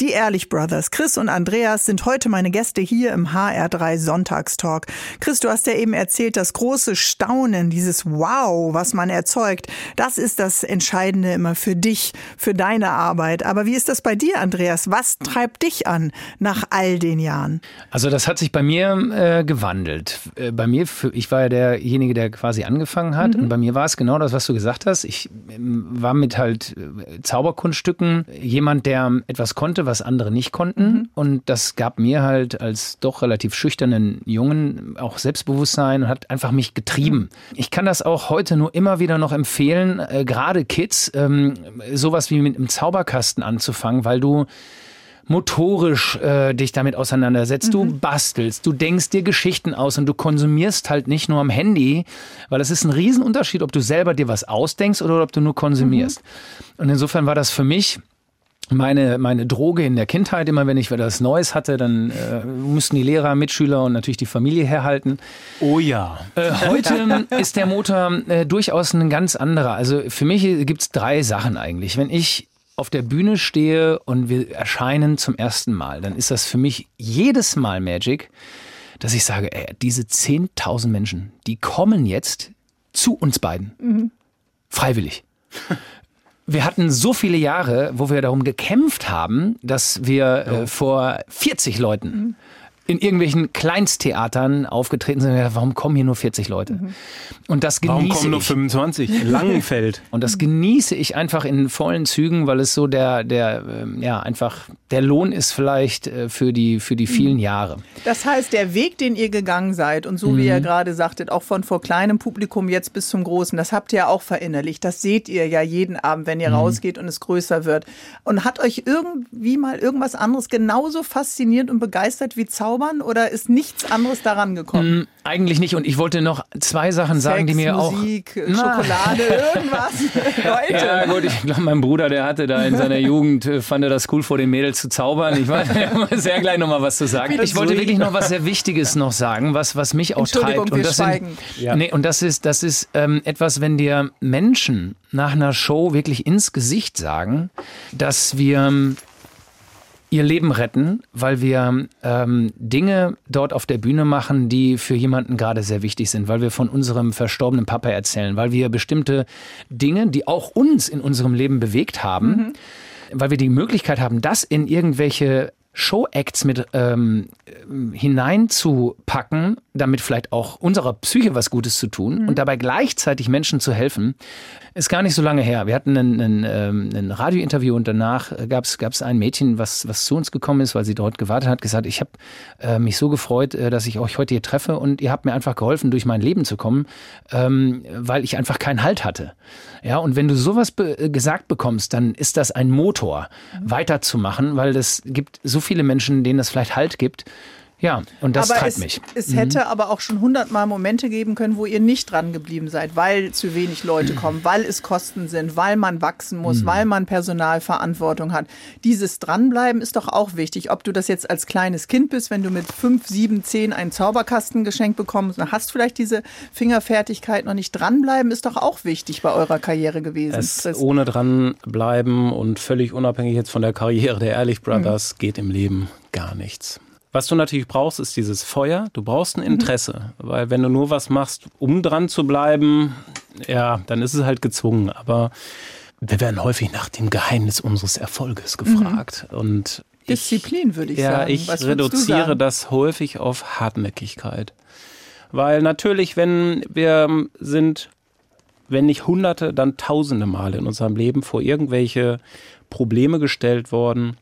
Die Ehrlich Brothers, Chris und Andreas, sind heute meine Gäste hier im HR3 Sonntagstalk. Chris, du hast ja eben erzählt, das große Staunen, dieses Wow, was man erzeugt, das ist das Entscheidende immer für dich, für deine Arbeit. Aber wie ist das bei dir, Andreas? Was treibt dich an nach all den Jahren? Also das hat sich bei mir äh, gewandelt. Äh, bei mir, ich war ja derjenige, der quasi angefangen hat. Mhm. Und bei mir war es genau das, was du gesagt hast. Ich ähm, war mit halt äh, Zauberkunststücken jemand, der etwas konnte, was andere nicht konnten. Mhm. Und das gab mir halt als doch relativ schüchternen Jungen auch Selbstbewusstsein und hat einfach mich getrieben. Ich kann das auch heute nur immer wieder noch empfehlen, äh, gerade Kids, ähm, sowas wie mit einem Zauberkasten anzufangen, weil du motorisch äh, dich damit auseinandersetzt, mhm. du bastelst, du denkst dir Geschichten aus und du konsumierst halt nicht nur am Handy, weil es ist ein Riesenunterschied, ob du selber dir was ausdenkst oder ob du nur konsumierst. Mhm. Und insofern war das für mich meine, meine Droge in der Kindheit, immer wenn ich wieder was Neues hatte, dann äh, mussten die Lehrer, Mitschüler und natürlich die Familie herhalten. Oh ja. Äh, heute ist der Motor äh, durchaus ein ganz anderer. Also für mich gibt es drei Sachen eigentlich. Wenn ich auf der Bühne stehe und wir erscheinen zum ersten Mal, dann ist das für mich jedes Mal Magic, dass ich sage, ey, diese 10.000 Menschen, die kommen jetzt zu uns beiden. Mhm. Freiwillig wir hatten so viele Jahre, wo wir darum gekämpft haben, dass wir äh, vor 40 Leuten mhm in irgendwelchen Kleinsttheatern aufgetreten sind. Warum kommen hier nur 40 Leute? Mhm. Und das genieße Warum kommen nur 25? Langenfeld. Und das genieße ich einfach in vollen Zügen, weil es so der, der, ähm, ja, einfach der Lohn ist vielleicht äh, für die, für die vielen mhm. Jahre. Das heißt, der Weg, den ihr gegangen seid und so mhm. wie ihr gerade sagtet, auch von vor kleinem Publikum jetzt bis zum großen, das habt ihr ja auch verinnerlicht. Das seht ihr ja jeden Abend, wenn ihr mhm. rausgeht und es größer wird. Und hat euch irgendwie mal irgendwas anderes genauso fasziniert und begeistert wie Zauber? Zaubern oder ist nichts anderes daran gekommen? Mm, eigentlich nicht. Und ich wollte noch zwei Sachen Sex, sagen, die mir Musik, auch. Musik, Schokolade, irgendwas. Leute. Ja, gut, ich glaube, mein Bruder, der hatte da in seiner Jugend, äh, fand er das cool, vor den Mädels zu zaubern. Ich weiß, sehr gleich nochmal was zu sagen. Ich wollte wirklich noch was sehr Wichtiges noch sagen, was, was mich auch treibt. Und das, sind, ja. nee, und das ist, das ist ähm, etwas, wenn dir Menschen nach einer Show wirklich ins Gesicht sagen, dass wir ähm, ihr Leben retten, weil wir ähm, Dinge dort auf der Bühne machen, die für jemanden gerade sehr wichtig sind, weil wir von unserem verstorbenen Papa erzählen, weil wir bestimmte Dinge, die auch uns in unserem Leben bewegt haben, mhm. weil wir die Möglichkeit haben, das in irgendwelche Show-Acts mit ähm, hineinzupacken, damit vielleicht auch unserer Psyche was Gutes zu tun mhm. und dabei gleichzeitig Menschen zu helfen, ist gar nicht so lange her. Wir hatten ein, ein, ähm, ein Radiointerview und danach gab es ein Mädchen, was, was zu uns gekommen ist, weil sie dort gewartet hat, gesagt, ich habe äh, mich so gefreut, äh, dass ich euch heute hier treffe und ihr habt mir einfach geholfen, durch mein Leben zu kommen, ähm, weil ich einfach keinen Halt hatte. Ja, und wenn du sowas be äh, gesagt bekommst, dann ist das ein Motor, mhm. weiterzumachen, weil es gibt so viele Menschen, denen das vielleicht Halt gibt. Ja, und das aber treibt es, mich. Es mhm. hätte aber auch schon hundertmal Momente geben können, wo ihr nicht dran geblieben seid, weil zu wenig Leute kommen, weil es Kosten sind, weil man wachsen muss, mhm. weil man Personalverantwortung hat. Dieses Dranbleiben ist doch auch wichtig. Ob du das jetzt als kleines Kind bist, wenn du mit fünf, sieben, zehn einen Zauberkasten geschenkt bekommst, dann hast vielleicht diese Fingerfertigkeit noch nicht. Dranbleiben ist doch auch wichtig bei eurer Karriere gewesen. Es ohne dranbleiben und völlig unabhängig jetzt von der Karriere der Ehrlich Brothers mhm. geht im Leben gar nichts. Was du natürlich brauchst, ist dieses Feuer. Du brauchst ein mhm. Interesse, mhm. weil wenn du nur was machst, um dran zu bleiben, ja, dann ist es halt gezwungen. Aber wir werden häufig nach dem Geheimnis unseres Erfolges mhm. gefragt. Mhm. Und Disziplin, würde ich ja, sagen. Ja, ich reduziere das häufig auf Hartnäckigkeit. Weil natürlich, wenn wir sind, wenn nicht hunderte, dann tausende Male in unserem Leben vor irgendwelche Probleme gestellt worden,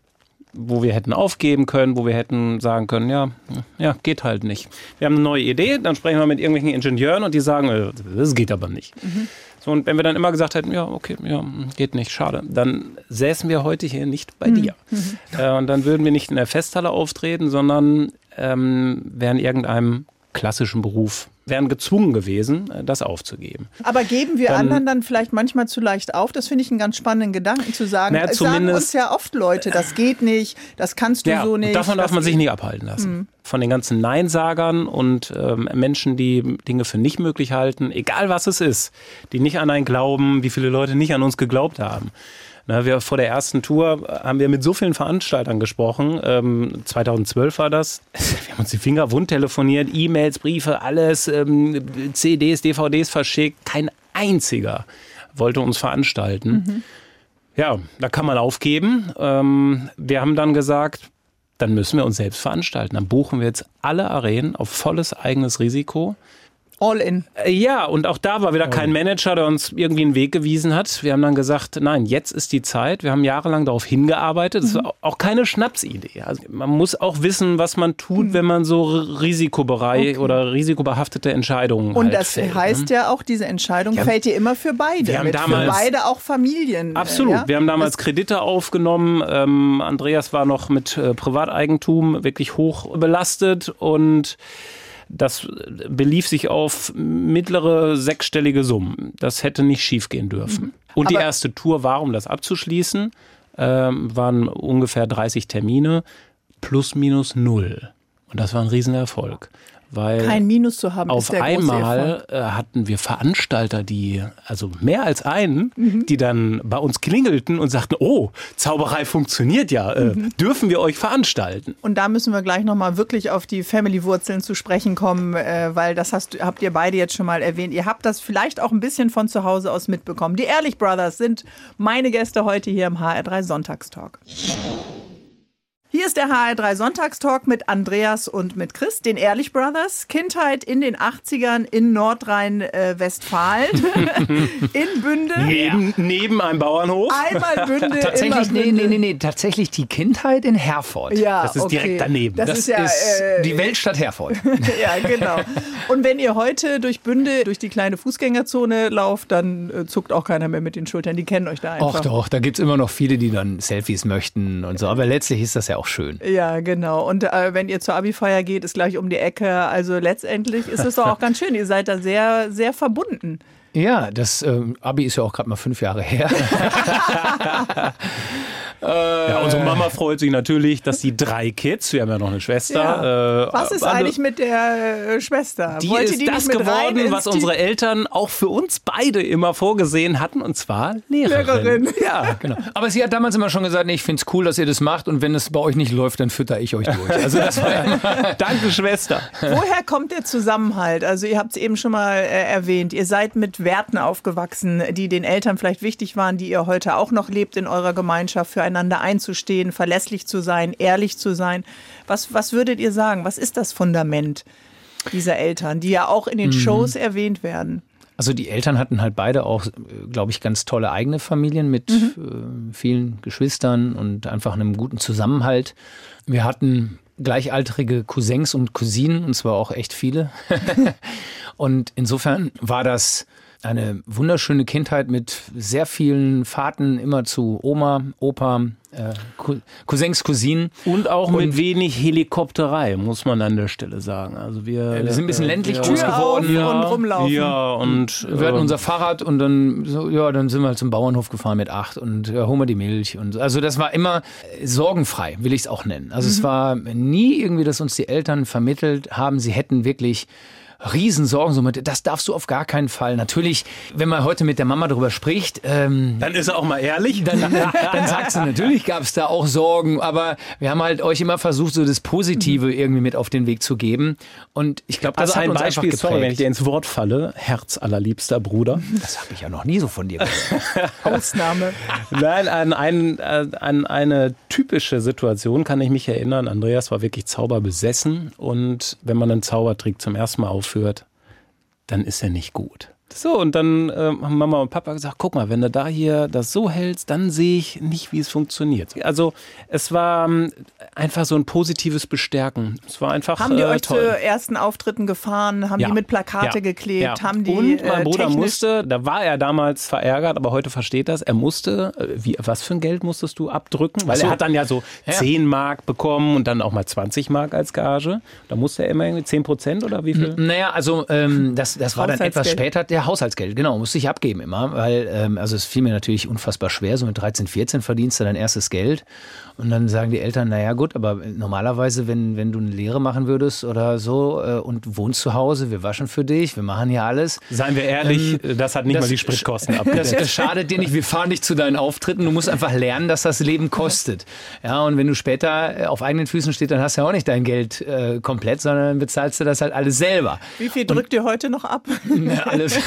wo wir hätten aufgeben können, wo wir hätten sagen können, ja, ja, geht halt nicht. Wir haben eine neue Idee, dann sprechen wir mit irgendwelchen Ingenieuren und die sagen, äh, das geht aber nicht. Mhm. So, und wenn wir dann immer gesagt hätten, ja, okay, ja, geht nicht, schade, dann säßen wir heute hier nicht bei mhm. dir. Mhm. Äh, und dann würden wir nicht in der Festhalle auftreten, sondern ähm, wären irgendeinem klassischen Beruf wären gezwungen gewesen, äh, das aufzugeben. Aber geben wir dann, anderen dann vielleicht manchmal zu leicht auf? Das finde ich einen ganz spannenden Gedanken zu sagen. Na, sagen uns ja oft Leute, das geht nicht, das kannst du ja, so nicht. Davon darf man sich nicht abhalten lassen. Mhm. Von den ganzen Neinsagern und ähm, Menschen, die Dinge für nicht möglich halten, egal was es ist, die nicht an einen glauben, wie viele Leute nicht an uns geglaubt haben. Na, wir, vor der ersten Tour haben wir mit so vielen Veranstaltern gesprochen. Ähm, 2012 war das. Wir haben uns die Finger wund telefoniert, E-Mails, Briefe, alles, ähm, CDs, DVDs verschickt. Kein einziger wollte uns veranstalten. Mhm. Ja, da kann man aufgeben. Ähm, wir haben dann gesagt, dann müssen wir uns selbst veranstalten. Dann buchen wir jetzt alle Arenen auf volles eigenes Risiko. All in. Äh, ja, und auch da war wieder kein Manager, der uns irgendwie einen Weg gewiesen hat. Wir haben dann gesagt, nein, jetzt ist die Zeit. Wir haben jahrelang darauf hingearbeitet. Das mhm. war auch keine Schnapsidee. Also man muss auch wissen, was man tut, mhm. wenn man so Risikobereich okay. oder risikobehaftete Entscheidungen Und halt das fällt, heißt ne? ja auch, diese Entscheidung ja. fällt dir immer für beide. Wir haben mit damals, für beide auch Familien. Äh, Absolut. Ja? Wir haben damals das Kredite aufgenommen. Ähm, Andreas war noch mit äh, Privateigentum wirklich hoch belastet und das belief sich auf mittlere sechsstellige Summen. Das hätte nicht schiefgehen dürfen. Mhm. Und Aber die erste Tour war, um das abzuschließen, ähm, waren ungefähr 30 Termine plus minus null. Und das war ein Riesenerfolg. Weil Kein Minus zu haben. Auf einmal äh, hatten wir Veranstalter, die, also mehr als einen, mhm. die dann bei uns klingelten und sagten, oh, Zauberei funktioniert ja, äh, mhm. dürfen wir euch veranstalten. Und da müssen wir gleich nochmal wirklich auf die Family-Wurzeln zu sprechen kommen, äh, weil das hast, habt ihr beide jetzt schon mal erwähnt. Ihr habt das vielleicht auch ein bisschen von zu Hause aus mitbekommen. Die Ehrlich Brothers sind meine Gäste heute hier im HR3 Sonntagstalk. Hier ist der HR3 Sonntagstalk mit Andreas und mit Chris, den Ehrlich Brothers. Kindheit in den 80ern in Nordrhein-Westfalen, in Bünde. Neben, neben einem Bauernhof. Einmal Bünde, tatsächlich, immer Bünde. Nee, nee, nee, tatsächlich die Kindheit in Herford. Ja, das ist okay. direkt daneben. Das, das ist, ja, ist äh, die Weltstadt Herford. ja, genau. Und wenn ihr heute durch Bünde, durch die kleine Fußgängerzone lauft, dann äh, zuckt auch keiner mehr mit den Schultern. Die kennen euch da einfach. Ach doch, da gibt es immer noch viele, die dann Selfies möchten und so. Aber letztlich ist das ja auch schön. Ja, genau. Und äh, wenn ihr zur Abi-Feier geht, ist gleich um die Ecke. Also letztendlich ist es doch auch ganz schön. Ihr seid da sehr, sehr verbunden. Ja, das ähm, Abi ist ja auch gerade mal fünf Jahre her. ja, unsere Mama freut sich natürlich, dass die drei Kids, wir haben ja noch eine Schwester. Ja. Äh, was ist eigentlich mit der äh, Schwester? Die Wollte ist die das geworden, was unsere Eltern auch für uns beide immer vorgesehen hatten, und zwar Lehrerin. Lehrerin. Ja, genau. Aber sie hat damals immer schon gesagt, nee, ich finde es cool, dass ihr das macht und wenn es bei euch nicht läuft, dann fütter ich euch durch. Also das war immer Danke, Schwester. Woher kommt der Zusammenhalt? Also ihr habt es eben schon mal äh, erwähnt. Ihr seid mit Werten aufgewachsen, die den Eltern vielleicht wichtig waren, die ihr heute auch noch lebt in eurer Gemeinschaft, füreinander einzustehen, verlässlich zu sein, ehrlich zu sein. Was, was würdet ihr sagen? Was ist das Fundament dieser Eltern, die ja auch in den mhm. Shows erwähnt werden? Also die Eltern hatten halt beide auch, glaube ich, ganz tolle eigene Familien mit mhm. äh, vielen Geschwistern und einfach einem guten Zusammenhalt. Wir hatten gleichaltrige Cousins und Cousinen, und zwar auch echt viele. und insofern war das eine wunderschöne Kindheit mit sehr vielen Fahrten immer zu Oma, Opa, äh, Cousins, Cousinen. Und auch und mit wenig Helikopterei, muss man an der Stelle sagen. Also wir, wir sind ein bisschen ländlich äh, groß geworden. Ja, und rumlaufen. Ja, und wir hatten unser Fahrrad und dann, so, ja, dann sind wir halt zum Bauernhof gefahren mit acht und ja, holen wir die Milch. Und, also das war immer sorgenfrei, will ich es auch nennen. Also mhm. es war nie irgendwie, dass uns die Eltern vermittelt haben, sie hätten wirklich Riesensorgen, so mit, das darfst du auf gar keinen Fall. Natürlich, wenn man heute mit der Mama darüber spricht, ähm, dann ist er auch mal ehrlich. Dann, dann sagst du, natürlich gab es da auch Sorgen, aber wir haben halt euch immer versucht, so das Positive mhm. irgendwie mit auf den Weg zu geben. Und ich glaube, das also hat ein uns Beispiel, einfach sorry, wenn ich dir ins Wort falle, Herz allerliebster Bruder. Das habe ich ja noch nie so von dir gehört. Ausnahme. Nein, an, ein, an eine typische Situation kann ich mich erinnern. Andreas war wirklich zauberbesessen und wenn man einen Zaubertrick zum ersten Mal auf aufhört, dann ist er nicht gut. So, und dann äh, haben Mama und Papa gesagt, guck mal, wenn du da hier das so hältst, dann sehe ich nicht, wie es funktioniert. Also es war ähm, einfach so ein positives Bestärken. Es war einfach Haben die äh, euch toll. zu ersten Auftritten gefahren? Haben Ja. die mit Plakate Ja. geklebt? Ja. Haben die und mein äh, Bruder musste, da war er damals verärgert, aber heute versteht das, er musste, äh, wie, was für ein Geld musstest du abdrücken? Weil so. er hat dann ja so Ja. 10 Mark bekommen und dann auch mal 20 Mark als Gage. Da musste er immer irgendwie 10 Prozent oder wie viel? Naja, also ähm, das, das war dann etwas später, der Haushaltsgeld, genau, musste ich abgeben immer, weil, ähm, also es fiel mir natürlich unfassbar schwer, so mit 13, 14 verdienst du dein erstes Geld und dann sagen die Eltern, naja gut, aber normalerweise, wenn, wenn du eine Lehre machen würdest oder so äh, und wohnst zu Hause, wir waschen für dich, wir machen hier alles. Seien wir ehrlich, das hat nicht das- mal die Spritkosten Das, abgedeckt. das schadet dir nicht. Wir fahren nicht zu deinen Auftritten. Du musst einfach lernen, dass das Leben kostet. Ja, und wenn du später äh, auf eigenen Füßen stehst, dann hast du ja auch nicht dein Geld äh, komplett, sondern dann bezahlst du das halt alles selber. Wie viel drückt ihr heute noch ab? Alles.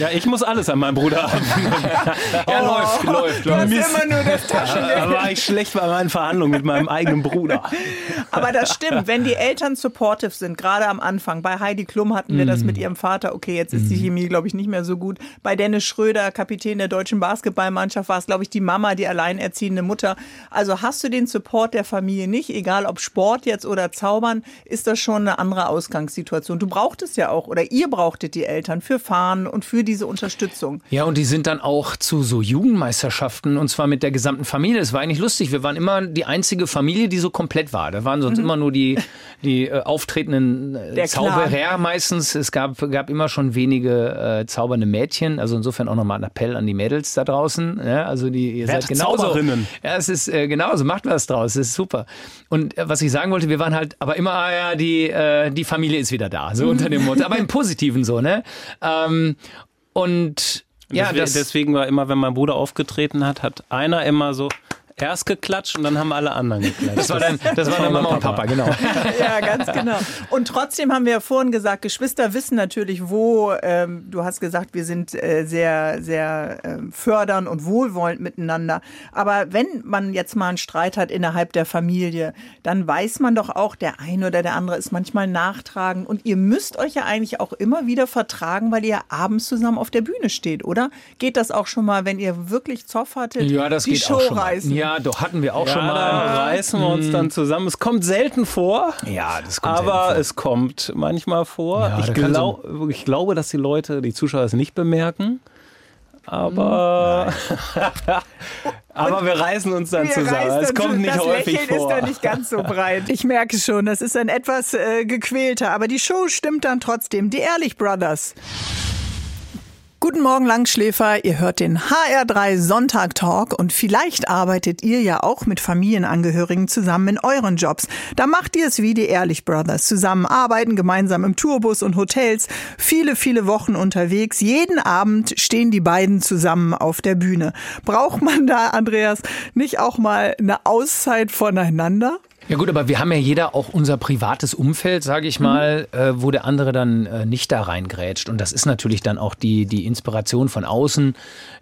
Ja, ich muss alles an meinen Bruder haben. Ja, läuft, läuft, Du hast läuft. immer nur das Taschengeld. Da war ich schlecht bei meinen Verhandlungen mit meinem eigenen Bruder. Aber das stimmt, wenn die Eltern supportive sind, gerade am Anfang. Bei Heidi Klum hatten wir Mhm. das mit ihrem Vater. Okay, jetzt ist die Chemie, glaube ich, nicht mehr so gut. Bei Dennis Schröder, Kapitän der deutschen Basketballmannschaft, war es, glaube ich, die Mama, die alleinerziehende Mutter. Also hast du den Support der Familie nicht, egal ob Sport jetzt oder Zaubern, ist das schon eine andere Ausgangssituation. Du brauchtest ja auch, oder ihr brauchtet die Eltern für Fahren und für diese Unterstützung. Ja, und die sind dann auch zu so Jugendmeisterschaften und zwar mit der gesamten Familie. Es war eigentlich lustig. Wir waren immer die einzige Familie, die so komplett war. Da waren sonst immer nur die, die äh, auftretenden äh, Clan. Zauberer meistens. Es gab, gab immer schon wenige äh, zaubernde Mädchen. Also insofern auch nochmal ein Appell an die Mädels da draußen. Ja, also die, ihr seid genauso. Zauberinnen. Ja, es ist äh, genauso. Macht was draus. Es ist super. Und äh, was ich sagen wollte, wir waren halt, aber immer, ah ja, die, äh, die Familie ist wieder da. So unter dem Motto. Aber im Positiven so, ne? Ähm, und ja, deswegen, das, deswegen war immer, wenn mein Bruder aufgetreten hat, hat einer immer so erst geklatscht und dann haben alle anderen geklatscht. Das war dann, das war dann Mama und Papa, genau. Ja, ganz genau. Und trotzdem haben wir ja vorhin gesagt, Geschwister wissen natürlich, wo, ähm, du hast gesagt, wir sind äh, sehr, sehr ähm, fördernd und wohlwollend miteinander. Aber wenn man jetzt mal einen Streit hat innerhalb der Familie, dann weiß man doch auch, der eine oder der andere ist manchmal nachtragend. Und ihr müsst euch ja eigentlich auch immer wieder vertragen, weil ihr abends zusammen auf der Bühne steht, oder? Geht das auch schon mal, wenn ihr wirklich Zoff hattet, Ja, das die geht Show auch schon mal. reißen? Ja, doch, hatten wir auch ja, schon da mal. reißen wir uns dann zusammen. Es kommt selten vor. Ja, das kommt aber selten vor. es kommt manchmal vor. Ja, ich, da glaub, ich glaube, dass die Leute, die Zuschauer es nicht bemerken. Aber, aber wir reißen uns dann zusammen. Es kommt nicht das häufig Lächeln vor. ist da nicht ganz so breit. Ich merke schon, das ist ein etwas äh, gequälter, aber die Show stimmt dann trotzdem. Die Ehrlich Brothers. Guten Morgen, Langschläfer. Ihr hört den HR3 Sonntag Talk und vielleicht arbeitet ihr ja auch mit Familienangehörigen zusammen in euren Jobs. Da macht ihr es wie die Ehrlich Brothers. Zusammen arbeiten, gemeinsam im Tourbus und Hotels, viele, viele Wochen unterwegs. Jeden Abend stehen die beiden zusammen auf der Bühne. Braucht man da, Andreas, nicht auch mal eine Auszeit voneinander? Ja gut, aber wir haben ja jeder auch unser privates Umfeld, sage ich mal, äh, wo der andere dann äh, nicht da reingrätscht. Und das ist natürlich dann auch die, die Inspiration von außen.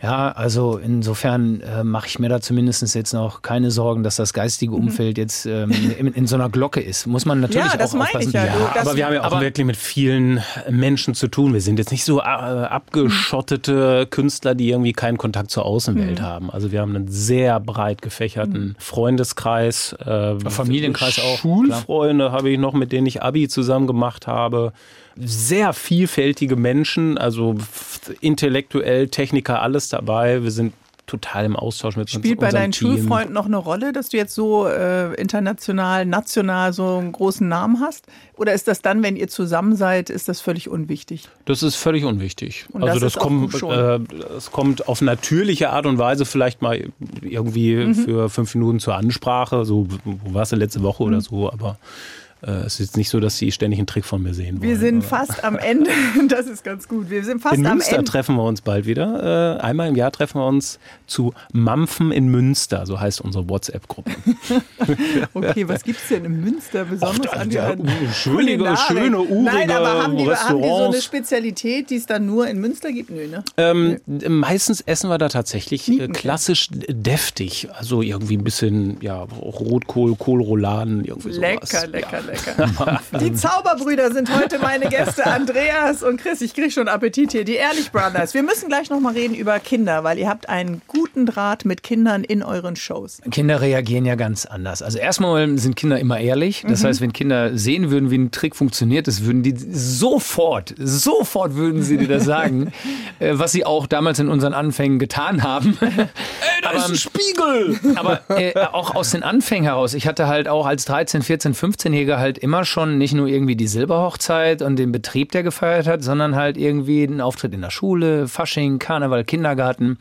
Ja, also insofern äh, mache ich mir da zumindest jetzt noch keine Sorgen, dass das geistige Umfeld jetzt ähm, in, in so einer Glocke ist. Muss man natürlich Ja, das auch meine aufpassen. ich ja. Das- aber wir haben ja auch wirklich mit vielen Menschen zu tun. Wir sind jetzt nicht so äh, abgeschottete Künstler, die irgendwie keinen Kontakt zur Außenwelt haben. Also wir haben einen sehr breit gefächerten Freundeskreis. Äh, Familienkreis auch, Schulfreunde habe ich noch, mit denen ich Abi zusammen gemacht habe. Sehr vielfältige Menschen, also intellektuell, Techniker, alles dabei. Wir sind total im Austausch mit uns- Spielt bei deinen Team. Schulfreunden noch eine Rolle, dass du jetzt so äh, international, national so einen großen Namen hast? Oder ist das dann, wenn ihr zusammen seid, ist das völlig unwichtig? Das ist völlig unwichtig. Und also das das, kommt, äh, das kommt auf natürliche Art und Weise vielleicht mal irgendwie Mhm. für fünf Minuten zur Ansprache. So, wo warst du letzte Woche Mhm. oder so, aber es ist jetzt nicht so, dass sie ständig einen Trick von mir sehen wollen. Wir sind fast am Ende. Das ist ganz gut. Wir sind fast in am Münster Ende. treffen wir uns bald wieder. Äh, einmal im Jahr treffen wir uns zu Mampfen in Münster, so heißt unsere WhatsApp-Gruppe. Okay, was gibt es denn in Münster besonders da- an ja, der schöne, schöne, urige Nein, aber haben die, haben die so eine Restaurants. Spezialität, die es dann nur in Münster gibt? Nö, ne? Ähm, Meistens essen wir da tatsächlich äh, Nietenkäse. klassisch deftig. Also irgendwie ein bisschen ja, Rotkohl, Kohlrouladen, irgendwie sowas. Lecker, lecker, ja. Lecker. Die Zauberbrüder sind heute meine Gäste, Andreas und Chris. Ich kriege schon Appetit hier. Die Ehrlich Brothers. Wir müssen gleich noch mal reden über Kinder, weil ihr habt einen guten Draht mit Kindern in euren Shows. Kinder reagieren ja ganz anders. Also erstmal sind Kinder immer ehrlich. Das mhm. heißt, wenn Kinder sehen würden, wie ein Trick funktioniert, das würden die sofort, sofort würden sie dir das sagen, äh, was sie auch damals in unseren Anfängen getan haben. Ey, da aber, ist ein Spiegel! Aber äh, auch aus den Anfängen heraus. Ich hatte halt auch als 13, 14, 15-Jähriger halt immer schon nicht nur irgendwie die Silberhochzeit und den Betrieb, der gefeiert hat, sondern halt irgendwie einen Auftritt in der Schule, Fasching, Karneval, Kindergarten.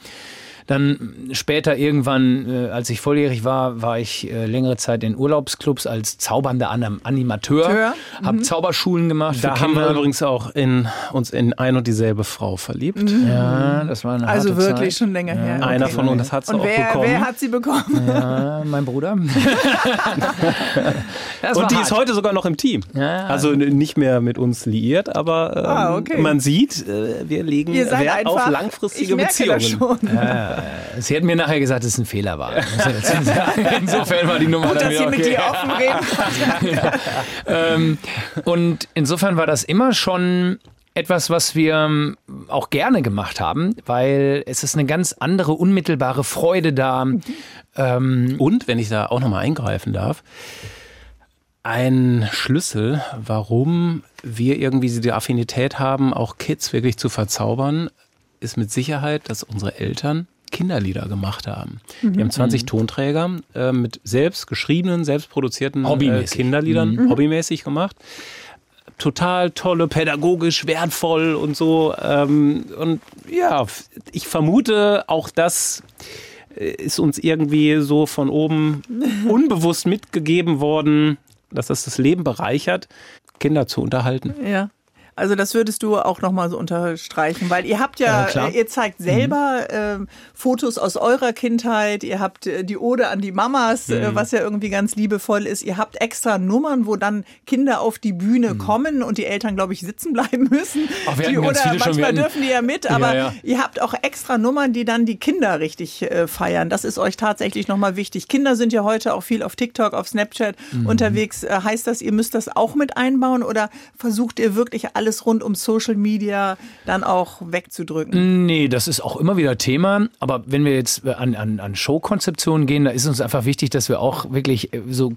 Dann später irgendwann, äh, als ich volljährig war, war ich äh, längere Zeit in Urlaubsclubs als zaubernder Anim Animateur. Ja. Habe mhm. Zauberschulen gemacht. Da haben wir übrigens auch in, uns in ein und dieselbe Frau verliebt. Mhm. Ja, das war eine Also wirklich Zeit. schon länger ja. her. Einer okay. von uns hat sie auch wer, bekommen. Wer hat sie bekommen? Ja, mein Bruder. und die hart. ist heute sogar noch im Team. Ja. Also nicht mehr mit uns liiert, aber ähm, ah, okay. man sieht, äh, wir legen Wert einfach, auf langfristige Beziehungen. Ja, sie hat mir nachher gesagt, dass es ein Fehler war. insofern war die Nummer Gut, dass sie okay. mit dir offen reden ja. ähm, Und insofern war das immer schon etwas, was wir ähm, auch gerne gemacht haben, weil es ist eine ganz andere unmittelbare Freude da. Ähm, und wenn ich da auch nochmal eingreifen darf, ein Schlüssel, warum wir irgendwie die Affinität haben, auch Kids wirklich zu verzaubern, ist mit Sicherheit, dass unsere Eltern Kinderlieder gemacht haben. Mhm. Die haben 20 mhm. Tonträger äh, mit selbst geschriebenen, selbst produzierten äh, Kinderliedern, mhm. hobbymäßig gemacht. Total tolle, pädagogisch wertvoll und so. Ähm, und ja, ich vermute, auch das äh, ist uns irgendwie so von oben unbewusst mitgegeben worden, dass das das Leben bereichert, Kinder zu unterhalten. Ja. Also das würdest du auch nochmal so unterstreichen, weil ihr habt ja, ja ihr zeigt selber mhm. äh, Fotos aus eurer Kindheit, ihr habt äh, die Ode an die Mamas, äh, mhm. äh, was ja irgendwie ganz liebevoll ist. Ihr habt extra Nummern, wo dann Kinder auf die Bühne mhm. kommen und die Eltern, glaube ich, sitzen bleiben müssen. Ach, die, oder manchmal dürfen die ja mit, aber ja, ja. ihr habt auch extra Nummern, die dann die Kinder richtig äh, feiern. Das ist euch tatsächlich nochmal wichtig. Kinder sind ja heute auch viel auf TikTok, auf Snapchat mhm. unterwegs. Äh, heißt das, ihr müsst das auch mit einbauen oder versucht ihr wirklich alles alles rund um Social Media dann auch wegzudrücken? Nee, das ist auch immer wieder Thema. Aber wenn wir jetzt an, an, an Showkonzeptionen gehen, da ist uns einfach wichtig, dass wir auch wirklich äh, so äh,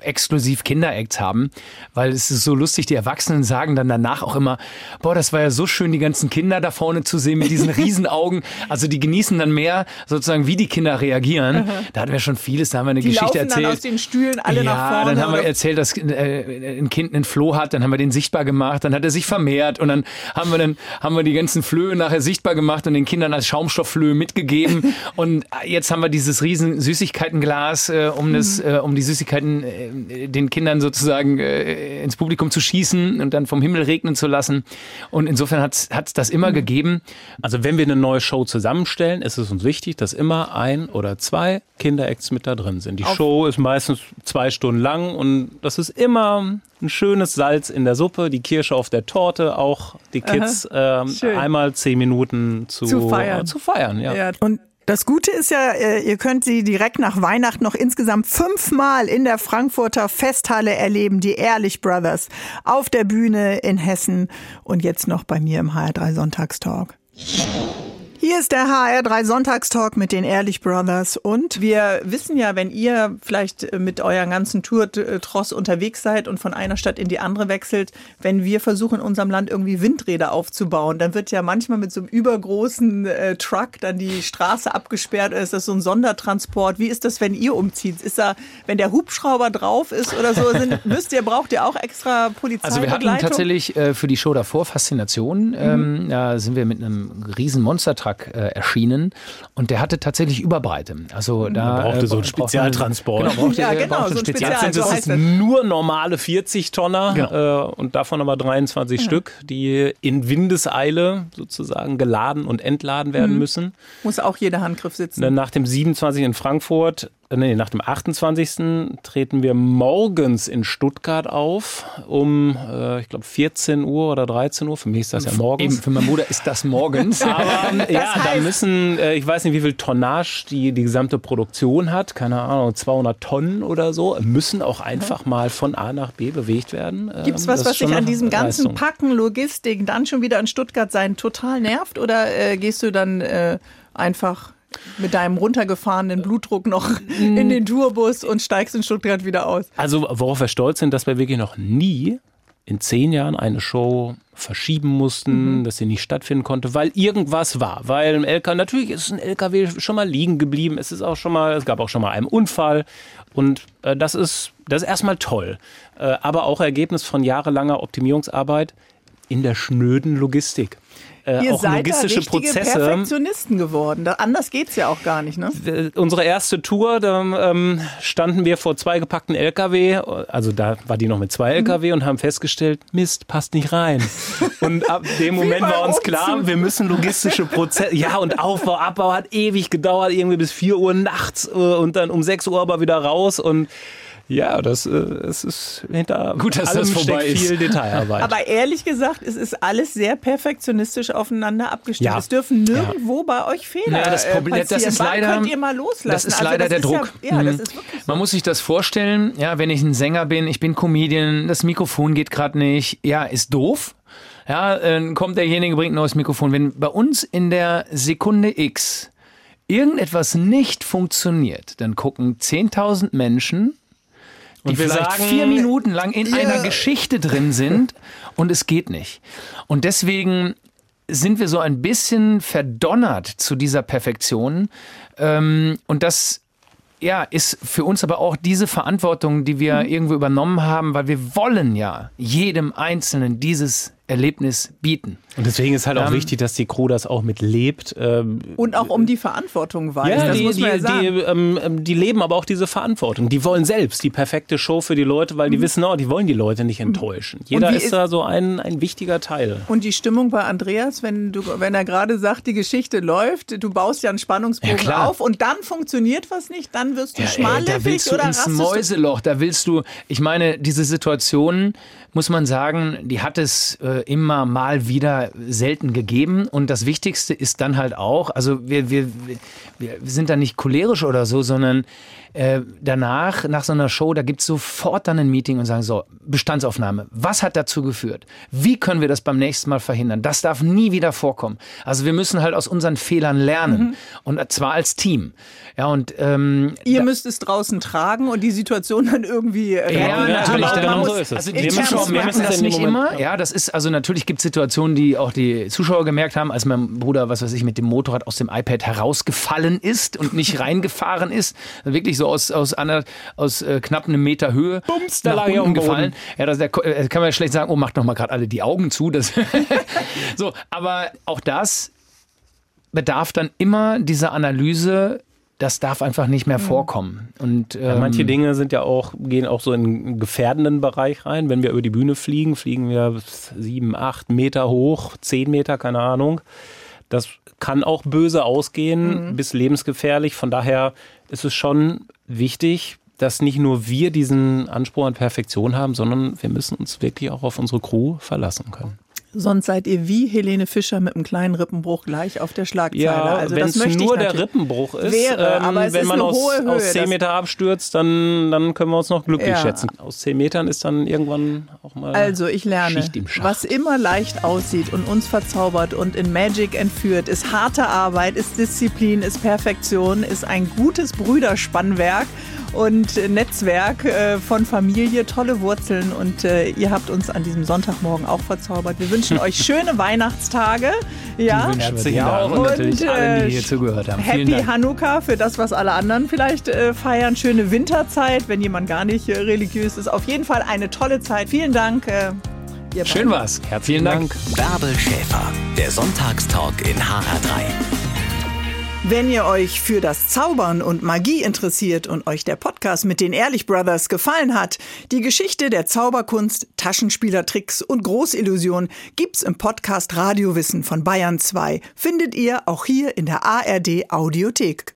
exklusiv Kinderacts haben. Weil es ist so lustig, die Erwachsenen sagen dann danach auch immer, boah, das war ja so schön, die ganzen Kinder da vorne zu sehen mit diesen Riesenaugen. Also die genießen dann mehr sozusagen, wie die Kinder reagieren. Da hatten wir schon vieles, da haben wir eine die Geschichte erzählt. Dann aus den Stühlen alle ja, nach vorne. Dann haben wir erzählt, dass äh, ein Kind einen Floh hat, dann haben wir den sichtbar gemacht, dann hat er sich vermehrt und dann haben wir dann haben wir die ganzen Flöhe nachher sichtbar gemacht und den Kindern als Schaumstoffflöhe mitgegeben und jetzt haben wir dieses riesen Süßigkeitenglas, äh, um das mhm. äh, um die Süßigkeiten äh, den Kindern sozusagen äh, ins Publikum zu schießen und dann vom Himmel regnen zu lassen und insofern hat es das immer mhm. gegeben. Also wenn wir eine neue Show zusammenstellen, ist es uns wichtig, dass immer ein oder zwei Kinderacts mit da drin sind. Die Auf Show ist meistens zwei Stunden lang und das ist immer ein schönes Salz in der Suppe, die Kirsche auf der Torte, auch die Kids ähm, einmal zehn Minuten zu, zu feiern. Äh, zu feiern ja. ja. Und das Gute ist ja, äh, ihr könnt sie direkt nach Weihnachten noch insgesamt fünfmal in der Frankfurter Festhalle erleben, die Ehrlich Brothers, auf der Bühne in Hessen und jetzt noch bei mir im HR3 Sonntagstalk. Hier ist der HR3 Sonntagstalk mit den Ehrlich Brothers und wir wissen ja, wenn ihr vielleicht mit euren ganzen Tour-Tross unterwegs seid und von einer Stadt in die andere wechselt, wenn wir versuchen in unserem Land irgendwie Windräder aufzubauen, dann wird ja manchmal mit so einem übergroßen äh, Truck dann die Straße abgesperrt oder ist das so ein Sondertransport? Wie ist das, wenn ihr umzieht? Ist da, wenn der Hubschrauber drauf ist oder so, sind, müsst ihr, braucht ihr auch extra Polizei? Also wir hatten tatsächlich äh, für die Show davor Faszination. Mhm. Ähm, da sind wir mit einem riesen Monstertruck Beitrag äh, erschienen und der hatte tatsächlich Überbreite. Also da brauchte äh, so einen Spezialtransport. Genau, brauchte, ja, genau, so Spezial Jetzt sind es nur normale 40 Tonner genau. äh, und davon aber 23 ja. Stück, die in Windeseile sozusagen geladen und entladen werden mhm. müssen. Muss auch jeder Handgriff sitzen. Nach dem 27 in Frankfurt nee, nach dem 28. treten wir morgens in Stuttgart auf, um, äh, ich glaube, 14 Uhr oder 13 Uhr. Für mich ist das ja morgens. Eben, für meinen Bruder ist das morgens. Aber ja, da müssen, äh, ich weiß nicht, wie viel Tonnage die, die gesamte Produktion hat, keine Ahnung, 200 Tonnen oder so, müssen auch einfach mal von A nach B bewegt werden. Ähm, Gibt es was, was dich an diesem ganzen Packen, Logistik, dann schon wieder in Stuttgart sein total nervt? Oder äh, gehst du dann äh, einfach mit deinem runtergefahrenen Blutdruck noch mm. in den Tourbus und steigst in Stuttgart wieder aus. Also worauf wir stolz sind, dass wir wirklich noch nie in zehn Jahren eine Show verschieben mussten, mhm. dass sie nicht stattfinden konnte, weil irgendwas war. Weil im LKW, natürlich ist ein LKW schon mal liegen geblieben, es ist auch schon mal, es gab auch schon mal einen Unfall und äh, das ist, das ist erstmal toll. Äh, aber auch Ergebnis von jahrelanger Optimierungsarbeit in der schnöden Logistik äh, Ihr auch seid logistische da Prozesse. Perfektionisten geworden. Da, anders es ja auch gar nicht. Ne? Unsere erste Tour, da ähm, standen wir vor zwei gepackten LKW, also da war die noch mit zwei LKW mhm. und haben festgestellt, Mist, passt nicht rein. und ab dem Moment war uns klar, wir müssen logistische Prozesse, ja und Aufbau, Abbau hat ewig gedauert, irgendwie bis vier Uhr nachts äh, und dann um sechs Uhr aber wieder raus und ja, das äh, es ist hinter Gut, dass allem das vorbei steckt viel Detailarbeit. Aber ehrlich gesagt, es ist alles sehr perfektionistisch aufeinander abgestimmt. Ja. Es dürfen nirgendwo ja. bei euch Fehler ja, das Problem, passieren. Das ist leider, könnt ihr mal loslassen? Das ist also leider das der ist Druck. Ja, mhm. ist so. Man muss sich das vorstellen, ja, wenn ich ein Sänger bin, ich bin Comedian, das Mikrofon geht gerade nicht, ja, ist doof. Ja, dann kommt derjenige, bringt ein neues Mikrofon. Wenn bei uns in der Sekunde X irgendetwas nicht funktioniert, dann gucken 10.000 Menschen die vielleicht sagen, vier Minuten lang in yeah. einer Geschichte drin sind und es geht nicht. Und deswegen sind wir so ein bisschen verdonnert zu dieser Perfektion. Ähm, und das ja, ist für uns aber auch diese Verantwortung, die wir mhm. irgendwo übernommen haben, weil wir wollen ja jedem Einzelnen dieses Erlebnis bieten. Und deswegen ist halt auch ähm, wichtig, dass die Crew das auch mitlebt. Ähm, und auch um die Verantwortung weiß. Ja, das die, muss man die, ja sagen. Die, ähm, ähm, die, leben aber auch diese Verantwortung. Die wollen selbst die perfekte Show für die Leute, weil die mhm. wissen, oh, die wollen die Leute nicht mhm. enttäuschen. Jeder ist, ist, da so ein, ein wichtiger Teil. Und die Stimmung bei Andreas, wenn, du, wenn er gerade sagt, die Geschichte läuft, du baust ja einen Spannungsbogen ja, auf und dann funktioniert was nicht, dann wirst du ja, schmallippig ey, da willst du ins Mäuseloch, da willst du, ich meine, diese Situationen, muss man sagen, die hat es äh, immer mal wieder selten gegeben. Und das Wichtigste ist dann halt auch, also wir, wir, wir sind da nicht cholerisch oder so, sondern äh, danach, nach so einer Show, da gibt es sofort dann ein Meeting und sagen so, Bestandsaufnahme, was hat dazu geführt? Wie können wir das beim nächsten Mal verhindern? Das darf nie wieder vorkommen. Also wir müssen halt aus unseren Fehlern lernen mhm. und zwar als Team. Ja, und ähm, ihr müsst es draußen tragen und die Situation dann irgendwie ja, ja natürlich, genau so ist es. Also die Zuschauer merken das nicht immer. Ja, das ist also natürlich gibt es Situationen, die auch die Zuschauer gemerkt haben, als mein Bruder, was weiß ich, mit dem Motorrad aus dem iPad herausgefallen ist und nicht reingefahren ist, wirklich so aus, aus, einer, aus äh, knapp einem Meter Höhe Bums, da nach unten gefallen. Ja, das, da äh, kann man ja schlecht sagen, oh, macht noch mal gerade alle die Augen zu. Das so, aber auch das bedarf dann immer dieser Analyse, das darf einfach nicht mehr mhm. vorkommen. Und, ähm, ja, manche Dinge sind ja auch, gehen auch so in einen gefährdenden Bereich rein. Wenn wir über die Bühne fliegen, fliegen wir sieben, acht Meter hoch, zehn Meter, keine Ahnung. Das kann auch böse ausgehen, mhm. bis lebensgefährlich. Von daher ist es schon wichtig, dass nicht nur wir diesen Anspruch an Perfektion haben, sondern wir müssen uns wirklich auch auf unsere Crew verlassen können. Sonst seid ihr wie Helene Fischer mit einem kleinen Rippenbruch gleich auf der Schlagzeile. Ja, also wenn es nur der Rippenbruch ist, wäre, ähm, wenn ist man aus, Höhe, aus 10 Meter abstürzt, dann, dann können wir uns noch glücklich ja. schätzen. Aus 10 Metern ist dann irgendwann auch mal Also ich lerne, was immer leicht aussieht und uns verzaubert und in Magic entführt, ist harte Arbeit, ist Disziplin, ist Perfektion, ist ein gutes Brüderspannwerk und Netzwerk äh, von Familie, tolle Wurzeln und äh, ihr habt uns an diesem Sonntagmorgen auch verzaubert. Wir wünschen euch schöne Weihnachtstage. Ja, herzlichen Dank und, und natürlich allen, die hier zugehört haben. Happy Hanukkah für das, was alle anderen vielleicht äh, feiern. Schöne Winterzeit, wenn jemand gar nicht äh, religiös ist. Auf jeden Fall eine tolle Zeit. Vielen Dank. Äh, Schön war's. Herzlichen Dank. Bärbel Schäfer, der Sonntagstalk in HR3. Wenn ihr euch für das Zaubern und Magie interessiert und euch der Podcast mit den Ehrlich Brothers gefallen hat, die Geschichte der Zauberkunst, Taschenspielertricks und Großillusion gibt's im Podcast Radiowissen von Bayern 2. Findet ihr auch hier in der ARD Audiothek.